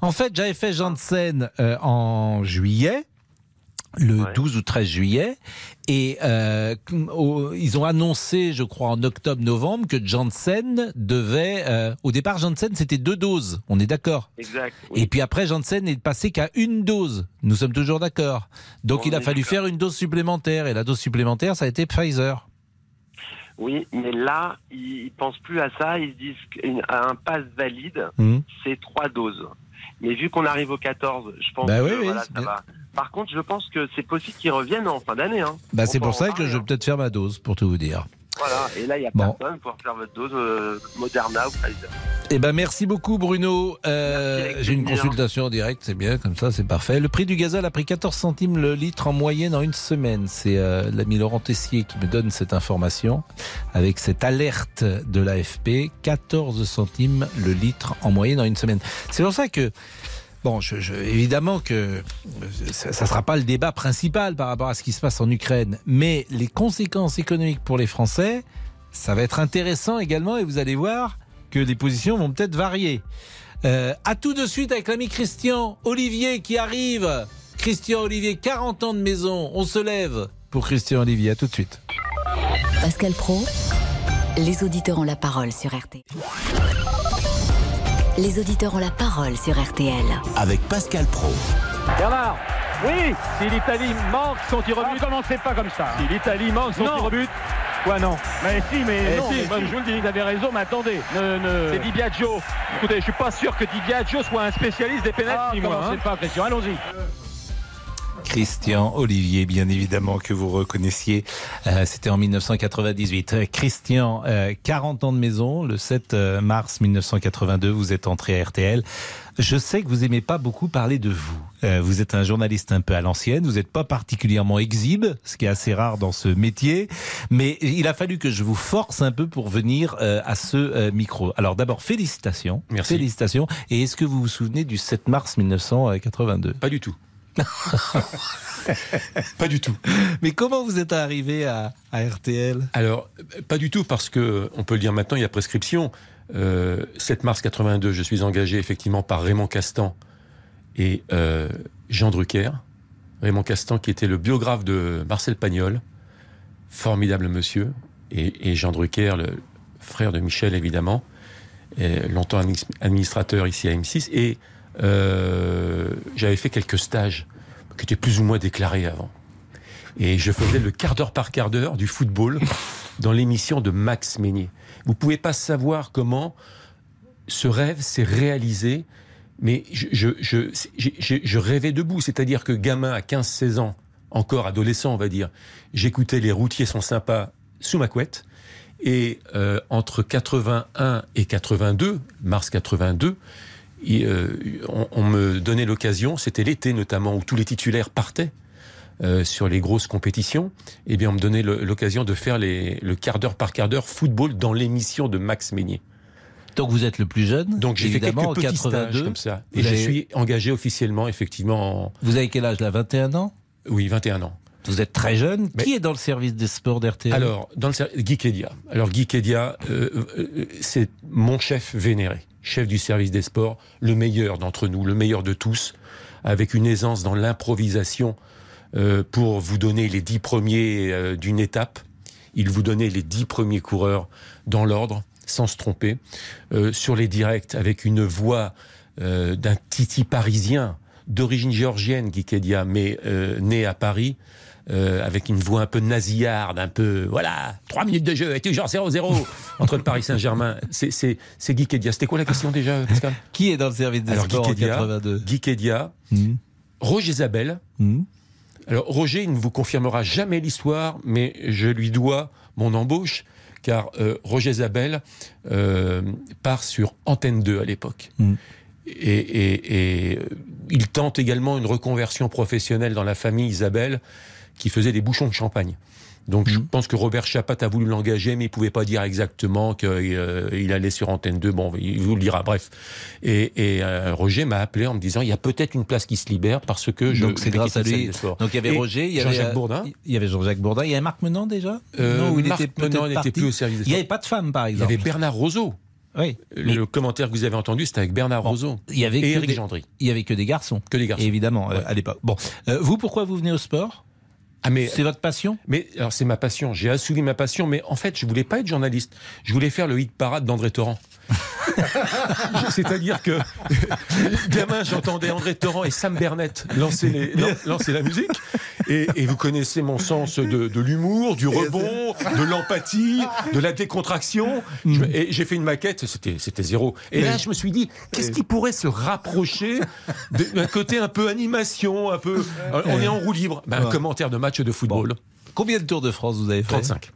En fait, j'avais fait Janssen euh, en juillet. Le 12 ou 13 juillet. Et euh, au- ils ont annoncé, je crois, en octobre-novembre, que Janssen devait... euh, au départ, Janssen, c'était deux doses. On est d'accord Exact. Et puis après, Janssen n'est passé qu'à une dose. Nous sommes toujours d'accord. Donc On il a fallu faire une dose supplémentaire. Et la dose supplémentaire, ça a été Pfizer. Oui, mais là, ils, pensent plus à ça. Ils se disent qu'un pass valide, Mhm. c'est trois doses. Mais vu qu'on arrive au 14, je pense Bah que oui, voilà, c'est ça va. Par contre, je pense que c'est possible qu'ils reviennent en fin d'année. Hein. Bah, c'est pour ça que je vais peut-être faire ma dose, pour tout vous dire. Voilà, et là, il n'y a Bon. personne pour faire votre dose euh, Moderna ou Pfizer. Eh ben merci beaucoup Bruno. Euh, J'ai une consultation en direct, c'est bien comme ça, c'est parfait. Le prix du gazole a pris 14 centimes le litre en moyenne en une semaine. C'est euh, l'ami Laurent Tessier qui me donne cette information avec cette alerte de l'AFP. 14 centimes le litre en moyenne en une semaine. C'est pour ça que Bon, évidemment que euh, ça ne sera pas le débat principal par rapport à ce qui se passe en Ukraine, mais les conséquences économiques pour les Français, ça va être intéressant également et vous allez voir que les positions vont peut-être varier. Euh, à tout de suite avec l'ami Christian Olivier qui arrive. Christian Olivier, 40 ans de maison, on se lève pour Christian Olivier. À tout de suite. Pascal Pro, les auditeurs ont la parole sur RTL. Les auditeurs ont la parole sur RTL. Avec Pascal Pro. Bernard Oui Si l'Italie manque son tir au but. commencez pas comme ça. Si l'Italie manque son tir au but. Quoi non? Mais si, mais non, si, mais moi, si. je vous le dis, vous avez raison, mais attendez. C'est Di Biagio. Écoutez, je suis pas sûr que Di Biagio soit un spécialiste des pénaltys, moi. commencez pas, Christian, allons-y. Christian Olivier, bien évidemment que vous reconnaissiez, euh, c'était en 1998. Euh, Christian, euh, 40 ans de maison, le 7 euh, mars 1982, vous êtes entré à RTL. Je sais que vous aimez pas beaucoup parler de vous. Euh, vous êtes un journaliste un peu à l'ancienne, vous n'êtes pas particulièrement exhibe, ce qui est assez rare dans ce métier, mais il a fallu que je vous force un peu pour venir euh, à ce euh, micro. Alors d'abord, félicitations. Merci. Félicitations. Et est-ce que vous vous souvenez du 7 mars 1982 Pas du tout. [LAUGHS] pas du tout. Mais comment vous êtes arrivé à, à RTL Alors, euh, pas du tout, parce que, on peut le dire maintenant, il y a prescription. Euh, 7 mars 82, je suis engagé effectivement par Raymond Castan et euh, Jean Drucker. Raymond Castan, qui était le biographe de Marcel Pagnol, formidable monsieur, et, et Jean Drucker, le frère de Michel, évidemment, et longtemps admi- administrateur ici à M6. Et euh, j'avais fait quelques stages qui étaient plus ou moins déclarés avant. Et je faisais le quart d'heure par quart d'heure du football [LAUGHS] dans l'émission de Max Meignier. Vous pouvez pas savoir comment ce rêve s'est réalisé, mais je, je, je, j'ai- j'ai- je rêvais debout. C'est-à-dire que gamin à 15-16 ans, encore adolescent on va dire, j'écoutais Les routiers sont sympas sous ma couette. Et euh, entre 81 et 82, mars 82, il, euh, on, on me donnait l'occasion, c'était l'été notamment, où tous les titulaires partaient euh, sur les grosses compétitions, et bien on me donnait l'occasion de faire les, le quart d'heure par quart d'heure football dans l'émission de Max Meignier. Donc vous êtes le plus jeune Donc j'ai fait quelques petits 82. stages comme ça. Et je suis engagé officiellement, effectivement. En... Vous avez quel âge là 21 ans? Oui, 21 ans. Vous êtes très jeune. Qui est dans le service des sports d'RTL Alors, dans le Guy Kedia. Alors, Guy Kedia, euh, euh, c'est mon chef vénéré, chef du service des sports, le meilleur d'entre nous, le meilleur de tous, avec une aisance dans l'improvisation euh, pour vous donner les dix premiers euh, d'une étape. Il vous donnait les dix premiers coureurs dans l'ordre, sans se tromper, euh, sur les directs, avec une voix d'un titi parisien, d'origine géorgienne, Guy Kedia, mais né à Paris, euh, avec une voix un peu nasillarde, un peu, voilà, trois minutes de jeu et toujours 0-0 [LAUGHS] entre le Paris Saint-Germain. C'est, c'est, c'est Guy Kedia. C'était quoi la question déjà, Pascal? Qui est dans le service des Alors, sports Guy en Kedia, 82 Guy Kedia. Roger Zabel. Mhm. Alors, Roger, il ne vous confirmera jamais l'histoire, mais je lui dois mon embauche, car euh, Roger Zabel euh, part sur Antenne 2 à l'époque. Mhm. Et, et- et, euh, il tente également une reconversion professionnelle dans la famille Isabelle, qui faisait des bouchons de champagne. Donc je pense que Robert Chapat a voulu l'engager, mais il pouvait pas dire exactement qu'il allait sur Antenne 2. Bon, il vous le dira, bref. Et, et, euh, Roger m'a appelé en me disant, il y a peut-être une place qui se libère parce que je... Donc c'est grâce à lui. Donc il y avait Et Roger, il y avait Jean-Jacques euh, Bourdin. Il y avait Jean-Jacques Bourdin. Il y avait Marc Menant déjà? Euh, Non, il Marc était Menant n'était plus au service des Il n'y avait pas de femme par Il y exemple. avait Bernard Roseau. Oui. Le commentaire que vous avez entendu, c'était avec Bernard Roseau Il y avait et Eric des- Gendry. Il y avait que des garçons. Que des garçons. Évidemment, euh, à l'époque. Bon, Euh, vous, pourquoi vous venez au sport? Ah, C'est votre passion? Mais alors c'est ma passion. J'ai assouvi ma passion, mais en fait, je voulais pas être journaliste. Je voulais faire le hit parade d'André Torrent. [LAUGHS] C'est-à-dire que [LAUGHS] gamin, j'entendais André Torrent et Sam Bernett lancer, les, lan- [LAUGHS] lancer la musique, et, et vous connaissez mon sens de, de l'humour, du rebond, de l'empathie, de la décontraction. Je- et j'ai fait une maquette, c'était c'était zéro. Et là, je me suis dit, qu'est-ce qui pourrait se rapprocher d'un côté un peu animation, un peu, on est en roue libre, Ben, un commentaire de match de football. Combien de Tours de France vous avez fait? 35.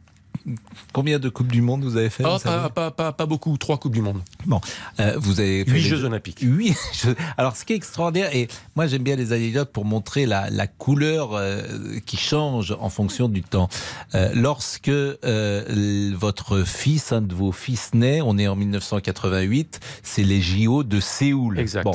Combien de Coupes du Monde vous avez fait Ah, pas, pas, pas, pas beaucoup, trois Coupes du Monde. Bon, euh, vous avez fait Huit les- Jeux Olympiques. Huit [LAUGHS] Jeux- Alors, ce qui est extraordinaire, et moi j'aime bien les anecdotes pour montrer la, la couleur euh, qui change en fonction du temps. Euh, lorsque euh, votre fils, un de vos fils naît, on est en 1988, c'est les JO de Séoul. Exact. Bon.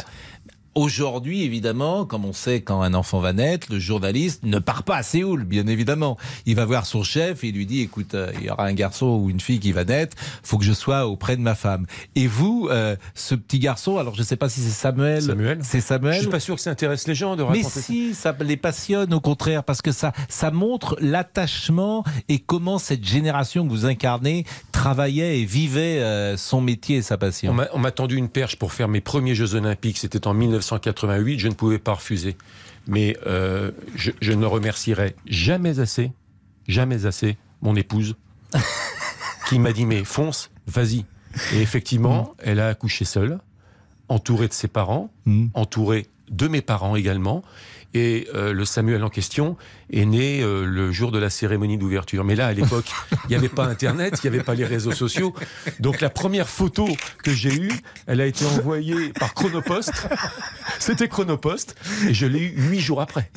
Aujourd'hui, évidemment, comme on sait quand un enfant va naître, le journaliste ne part pas à Séoul, bien évidemment. Il va voir son chef et il lui dit, écoute, euh, il y aura un garçon ou une fille qui va naître, faut que je sois auprès de ma femme. Et vous, euh, ce petit garçon, alors je ne sais pas si c'est Samuel. Samuel. C'est Samuel. Je suis pas sûr que ça intéresse les gens de Mais raconter ça. si, ça les passionne au contraire, parce que ça, ça montre l'attachement et comment cette génération que vous incarnez travaillait et vivait euh, son métier et sa On passion. On m'a tendu une perche pour faire mes premiers Jeux Olympiques. C'était en 1988. Je ne pouvais pas refuser. Mais euh, je, je ne remercierai jamais assez, jamais assez mon épouse [LAUGHS] qui m'a dit mais fonce, vas-y. Et effectivement, elle a accouché seule, entourée de ses parents, Mm. entourée de mes parents également. Et euh, le Samuel en question est né euh, le jour de la cérémonie d'ouverture. Mais là, à l'époque, il n'y avait pas Internet, il n'y avait pas les réseaux sociaux. Donc la première photo que j'ai eue, elle a été envoyée par Chronopost. C'était Chronopost. Et je l'ai eue huit jours après.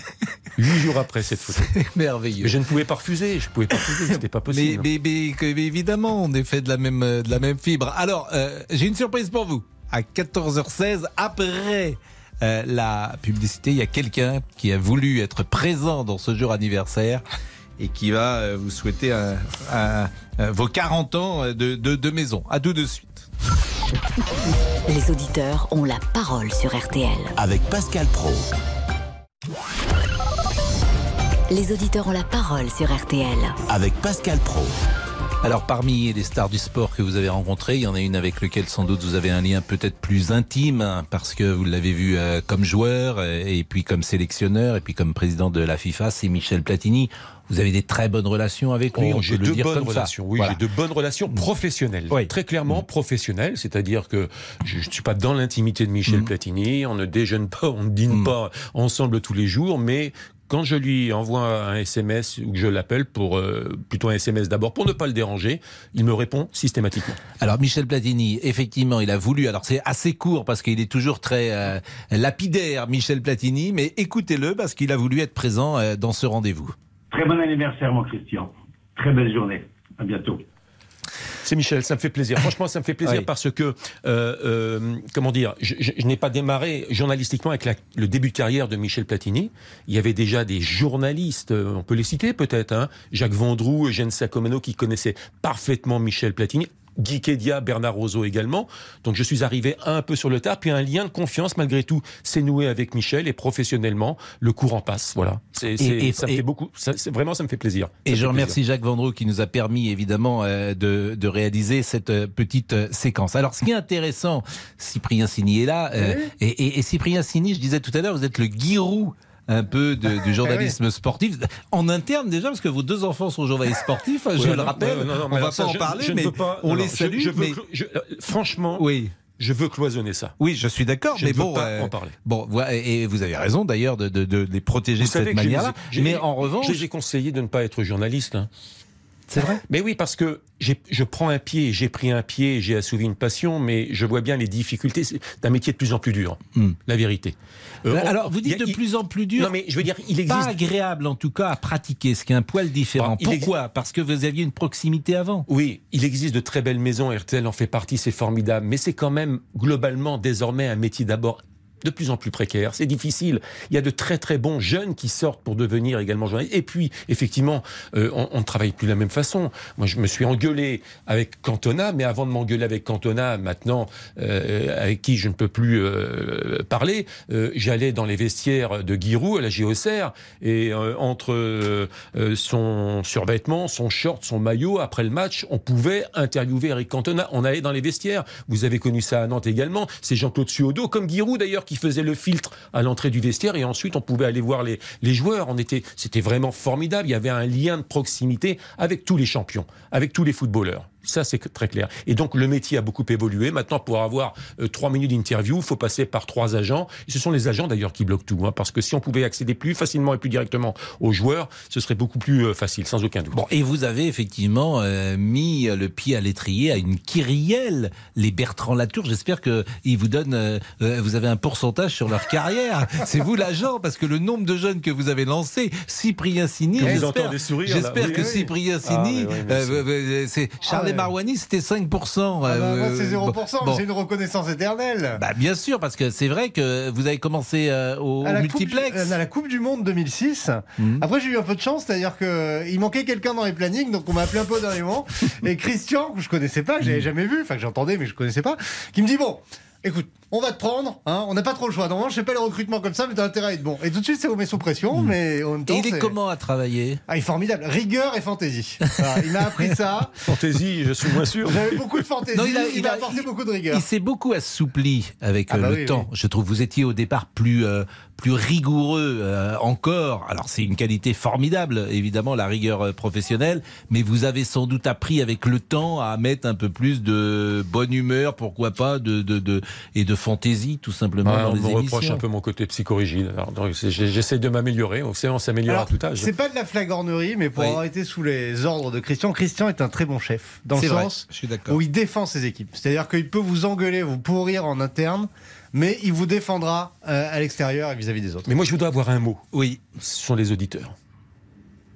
Huit jours après cette photo. Merveilleux. Mais je ne pouvais pas refuser. Je pouvais pas refuser. C'était pas possible. mais- mais- mais évidemment, on est fait de la même, euh, de la même fibre. Alors, euh, j'ai une surprise pour vous. À 14h16, après euh, la publicité, il y a quelqu'un qui a voulu être présent dans ce jour anniversaire et qui va euh, vous souhaiter un- un- un- vos 40 ans euh, de, de, de maison. À tout de suite. Les auditeurs ont la parole sur RTL. Avec Pascal Pro. Les auditeurs ont la parole sur RTL. Avec Pascal Pro. Alors parmi les stars du sport que vous avez rencontrées, il y en a une avec laquelle sans doute vous avez un lien peut-être plus intime hein, parce que vous l'avez vu euh, comme joueur et puis comme sélectionneur et puis comme président de la FIFA, c'est Michel Platini. Vous avez des très bonnes relations avec lui, Oh, on j'ai bonnes comme ça. relations. Oui, Voilà. j'ai de bonnes relations professionnelles. Oui. Très clairement professionnelles, c'est-à-dire que je ne suis pas dans l'intimité de Michel Platini. On ne déjeune pas, on ne dîne pas ensemble tous les jours, mais quand je lui envoie un SMS ou que je l'appelle pour euh, plutôt un SMS d'abord pour ne pas le déranger, il me répond systématiquement. Alors Michel Platini, effectivement, il a voulu. Alors c'est assez court parce qu'il est toujours très euh, lapidaire, Michel Platini, mais écoutez-le parce qu'il a voulu être présent euh, dans ce rendez-vous. Très bon anniversaire, mon Christian. Très belle journée. À bientôt. C'est Michel, ça me fait plaisir. Franchement, ça me fait plaisir Oui. parce que, euh, euh, comment dire, je, je- je n'ai pas démarré journalistiquement avec la- le début de carrière de Michel Platini. Il y avait déjà des journalistes, euh, on peut les citer peut-être, hein, Jacques Vendroux, Eugène Sacomano qui connaissaient parfaitement Michel Platini. Guy Kedia, Bernard Roseau également. Donc je suis arrivé un peu sur le tard, puis un lien de confiance malgré tout s'est noué avec Michel et professionnellement le courant passe. Voilà, c'est, c'est- Et- et- ça me et- fait beaucoup, ça, c'est- vraiment ça me fait plaisir. Et je remercie. Jacques Vendroux qui nous a permis évidemment euh, de, de réaliser cette euh, petite euh, séquence. Alors ce qui est intéressant, Cyprien Signy est là, euh, et, et- et Cyprien Signy, je disais tout à l'heure, vous êtes le Giroud un peu de- du [LAUGHS] journalisme sportif en interne déjà parce que vos deux enfants sont journalistes sportifs je Ouais, le non, rappelle non, non, on va alors pas en parler je ne mais pas- on les salue je mais- euh, franchement oui je veux cloisonner ça oui je suis d'accord mais ne veux bon pas euh, en parler. bon et vous avez raison d'ailleurs de, de- de les protéger Vous de cette manière-là j'ai- mais en revanche je les ai conseillé de ne pas être journaliste. hein. C'est vrai? Mais oui, parce que je prends un pied, j'ai pris un pied, j'ai assouvi une passion, mais je vois bien les difficultés. C'est un métier de plus en plus dur, la vérité. Euh, on- Hmm. Alors, vous dites a- de il- plus en plus dur. Non, mais je veux dire, il Pas existe. agréable, en tout cas, à pratiquer, ce qui est un poil différent. Bah, Pourquoi? Parce que vous aviez une proximité avant. Oui, il existe de très belles maisons, RTL en fait partie, c'est formidable, mais c'est quand même globalement désormais un métier d'abord de plus en plus précaire, c'est difficile. Il y a de très très bons jeunes qui sortent pour devenir également journalistes. Et puis, effectivement, euh, on, ne travaille plus de la même façon. Moi, je me suis engueulé avec Cantona, mais avant de m'engueuler avec Cantona, maintenant, euh, avec qui je ne peux plus euh, parler, j'allais dans les vestiaires de Giroud à la JOCR, et entre son survêtement, son short, son maillot, après le match, on pouvait interviewer Eric Cantona. On allait dans les vestiaires. Vous avez connu ça à Nantes également. C'est Jean-Claude Suodo, comme Giroud d'ailleurs, qui faisait le filtre à l'entrée du vestiaire et ensuite on pouvait aller voir les, joueurs. On était, c'était vraiment formidable. Il y avait un lien de proximité avec tous les champions, avec tous les footballeurs. Ça, c'est très clair. Et donc, le métier a beaucoup évolué. Maintenant, pour avoir euh, trois minutes d'interview, il faut passer par trois agents. Et ce sont les agents, d'ailleurs, qui bloquent tout. hein, parce que si on pouvait accéder plus facilement et plus directement aux joueurs, ce serait beaucoup plus euh, facile, sans aucun doute. Bon, et vous avez effectivement euh, mis le pied à l'étrier à une kyrielle, les Bertrand Latour. J'espère que ils vous donnent, euh, euh, vous avez un pourcentage sur leur carrière. [LAUGHS] C'est vous l'agent, parce que le nombre de jeunes que vous avez lancés, Cyprien Sini, j'espère, Oui, que oui. Cyprien Ah, Sini, oui, euh, euh, c'est Charles Ah. Marouani, c'était 5%. Ah bah, moi, euh, c'est 0%, bon, mais c'est une reconnaissance éternelle. Bah, bien sûr, parce que c'est vrai que vous avez commencé euh, au, à la, multiplex. euh, à la Coupe du Monde 2006. Mhm. Après, j'ai eu un peu de chance, c'est-à-dire qu'il manquait quelqu'un dans les plannings, donc on m'a appelé un peu au dernier moment. [LAUGHS] Et Christian, que je connaissais pas, que Mhm. j'avais jamais vu, enfin que j'entendais, mais je connaissais pas, qui me dit Bon, écoute, on va te prendre, hein, on n'a pas trop le choix. Normalement, je fais pas les recrutements comme ça, mais t'as intérêt à être bon. Et tout de suite, c'est vous met sous pression, mais en même temps. Et il est comment à travailler Ah, il est formidable. Rigueur et fantaisie. Voilà, il m'a appris ça. [LAUGHS] Fantaisie, je suis moins sûr. J'avais beaucoup de fantaisie. Non, il a- il m'a a- apporté beaucoup de rigueur. Il s'est beaucoup assoupli avec Ah euh, bah le oui, temps. oui. Je trouve vous étiez au départ plus euh, plus rigoureux euh, encore. Alors c'est une qualité formidable, évidemment la rigueur professionnelle, mais vous avez sans doute appris avec le temps à mettre un peu plus de bonne humeur, pourquoi pas, de de, de et de fantaisie tout simplement Ouais, dans on les me émissions. reproche un peu mon côté psychorigide. J'essaie de m'améliorer. On s'améliore à tout âge. C'est pas de la flagornerie, mais pour Oui. avoir été sous les ordres de Christian, Christian est un très bon chef. Dans le vrai, sens je suis d'accord. où il défend ses équipes. C'est-à-dire qu'il peut vous engueuler, vous pourrir en interne, mais il vous défendra euh, à l'extérieur et vis-à-vis des autres. Mais moi, je voudrais avoir un mot. Oui. Ce sont les auditeurs.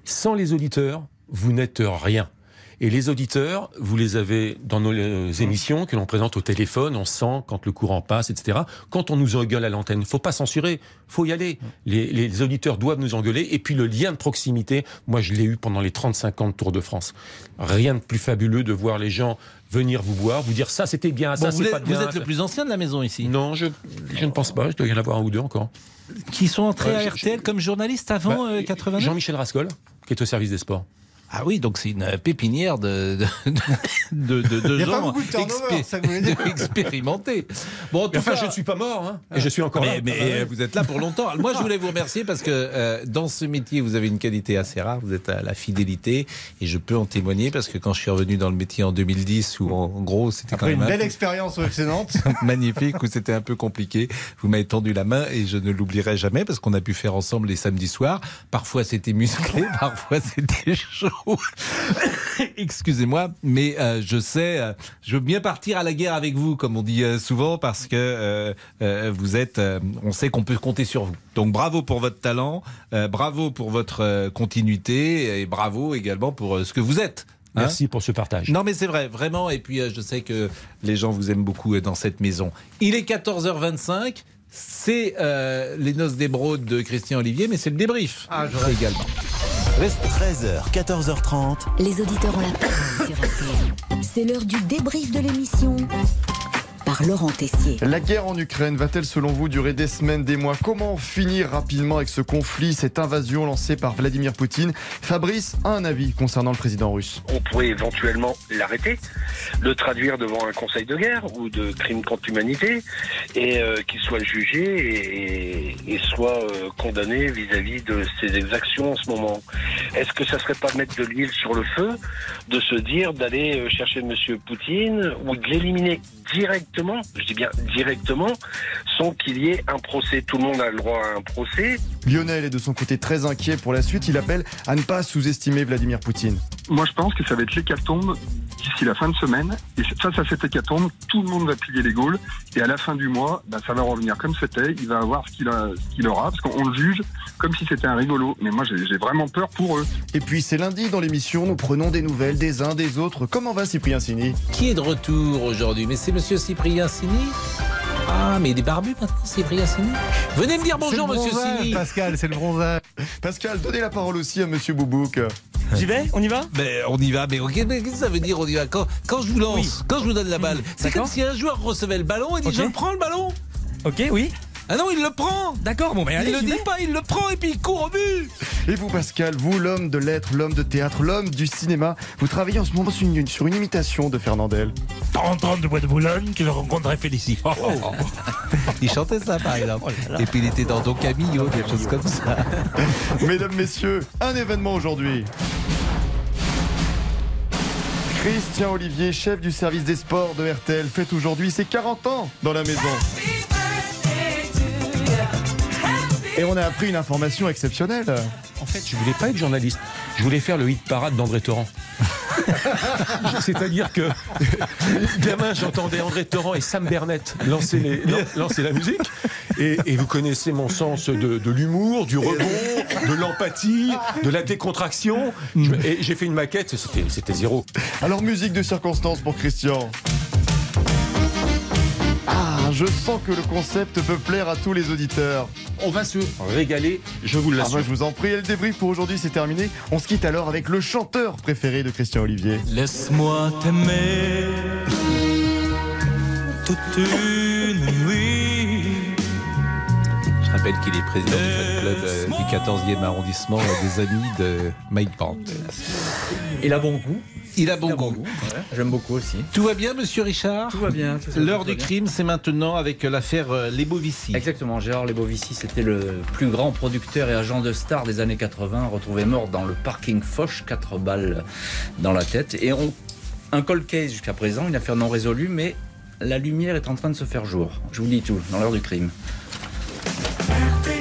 Sans les auditeurs, vous n'êtes rien. Et les auditeurs, vous les avez dans nos euh, émissions que l'on présente au téléphone, on sent quand le courant passe, etc. Quand on nous engueule à l'antenne, il faut pas censurer, faut y aller. Les, les auditeurs doivent nous engueuler. Et puis le lien de proximité, moi je l'ai eu pendant les 35 ans de Tour de France. Rien de plus fabuleux de voir les gens venir vous voir, vous dire ça c'était bien, ça Bon, c'est pas bien. vous êtes le plus ancien de la maison ici. Non, je, je ne pense pas, je dois y en avoir un ou deux encore. Qui sont entrés à RTL comme journaliste avant Bah, euh, 89 Jean-Michel Rascol, qui est au service des sports. Ah oui, donc c'est une pépinière de, de, de, de- de Il y a pas gens beaucoup de turnover, ça que vous voulez dire. [LAUGHS] expérimentés. Bon, en tout enfin, cas- je ne suis pas mort, hein, et je suis encore mais, là. mais, euh, vous êtes là pour longtemps. Moi, je voulais vous remercier parce que euh, dans ce métier, vous avez une qualité assez rare. Vous êtes à la fidélité et je peux en témoigner parce que quand je suis revenu dans le métier en 2010, où en gros, c'était quand Après même une un belle peu- expérience Nantes. [LAUGHS] magnifique où c'était un peu compliqué. Vous m'avez tendu la main et je ne l'oublierai jamais parce qu'on a pu faire ensemble les samedis soirs. Parfois c'était musclé, [LAUGHS] parfois c'était chaud. [LAUGHS] Excusez-moi, mais euh, je sais, euh, je veux bien partir à la guerre avec vous, comme on dit euh, souvent, parce que euh, euh, vous êtes, euh, on sait qu'on peut compter sur vous. Donc bravo pour votre talent, euh, bravo pour votre euh, continuité et bravo également pour euh, ce que vous êtes. Hein Merci pour ce partage. non mais c'est vrai, vraiment. Et puis euh, je sais que les gens vous aiment beaucoup dans cette maison. Il est 14h25. C'est euh, les noces d'émeraude de Christian Olivier, mais c'est le débrief Ah, également. 13h, 14h30. Les auditeurs ont la parole sur RTL. C'est l'heure du débrief de l'émission par Laurent Tessier. La guerre en Ukraine va-t-elle selon vous durer des semaines, des mois? Comment finir rapidement avec ce conflit, cette invasion lancée par Vladimir Poutine? Fabrice a un avis concernant le président russe. On pourrait éventuellement l'arrêter, le traduire devant un conseil de guerre ou de crime contre l'humanité, et euh, qu'il soit jugé et, soit euh, condamné vis-à-vis de ses exactions en ce moment. Est-ce que ça serait pas mettre de l'huile sur le feu, de se dire d'aller euh, chercher Monsieur Poutine ou de l'éliminer directement, je dis bien directement, sans qu'il y ait un procès. Tout le monde a le droit à un procès. Lionel est de son côté très inquiet pour la suite. Il appelle à ne pas sous-estimer Vladimir Poutine. Moi, je pense que ça va être l'hécatombe d'ici la fin de semaine. Et face à cette hécatombe, tout le monde va plier les Gaules. Et à la fin du mois, bah, ça va revenir comme c'était. Il va avoir ce qu'il a- ce qu'il aura, parce qu'on le juge comme si c'était un rigolo. Mais moi, j'ai j'ai vraiment peur pour eux. Et puis c'est lundi dans l'émission, nous prenons des nouvelles des uns des autres. Comment va Cyprien Sini? Qui est de retour aujourd'hui? Mais c'est Monsieur Cyprien Sini Ah, mais il est barbu maintenant, c'est Briassini. Venez me dire bonjour, monsieur bronzage, Sini. Pascal, c'est le bronzage. Pascal, donnez la parole aussi à monsieur Boubouk. J'y vais? On y va? Mais on y va, mais ok, mais qu'est-ce que ça veut dire on y va? Quand, quand je vous lance, quand je vous donne la balle, c'est comme si un joueur recevait le ballon et dit je prends le ballon. Ok, oui. Ah non, il le prend. D'accord, bon, ben allez, il le dit vais. pas, il le prend et puis il court au but. Et vous, Pascal, vous, l'homme de lettres, l'homme de théâtre, l'homme du cinéma, vous travaillez en ce moment sur une, sur une imitation de Fernandel. 30 ans de Bois de Boulogne que je rencontrerai Félicie. il chantait ça par exemple. Et puis il était dans Don Camillo, des choses comme ça. [LAUGHS] Mesdames, messieurs, un événement aujourd'hui. Christian Olivier, chef du service des sports de RTL, fête aujourd'hui ses 40 ans dans la maison. Et on a appris une information exceptionnelle. En fait, je voulais pas être journaliste. Je voulais faire le hit parade d'André Torrent. [LAUGHS] C'est-à-dire que, [LAUGHS] gamin, j'entendais André Torrent et Sam Bernett lancer, les- lancer la musique. Et, et vous connaissez mon sens de, de l'humour, du rebond, de l'empathie, de la décontraction. Je- et j'ai fait une maquette, c'était- c'était zéro. Alors, musique de circonstance pour Christian. Ah, je sens que le concept peut plaire à tous les auditeurs. On va se régaler, je vous Ah l'assure. bah, je vous en prie, et le débrief pour aujourd'hui c'est terminé. On se quitte alors avec le chanteur préféré de Christian Olivier. Laisse-moi t'aimer toute une nuit. Je rappelle qu'il est président du fan club euh, du 14e arrondissement euh, des amis de Mike Brandt. Il a bon goût. Il a bon goût. J'aime beaucoup aussi. Tout va bien, monsieur Richard Tout va bien. L'heure du bien. crime, c'est maintenant avec l'affaire euh, Lebovici. Exactement, Gérard Lebovici, c'était le plus grand producteur et agent de star des années 80, retrouvé mort dans le parking Foch, 4 balles dans la tête. Et on, un cold case jusqu'à présent, une affaire non résolue, mais la lumière est en train de se faire jour. Je vous dis tout, dans l'heure du crime. After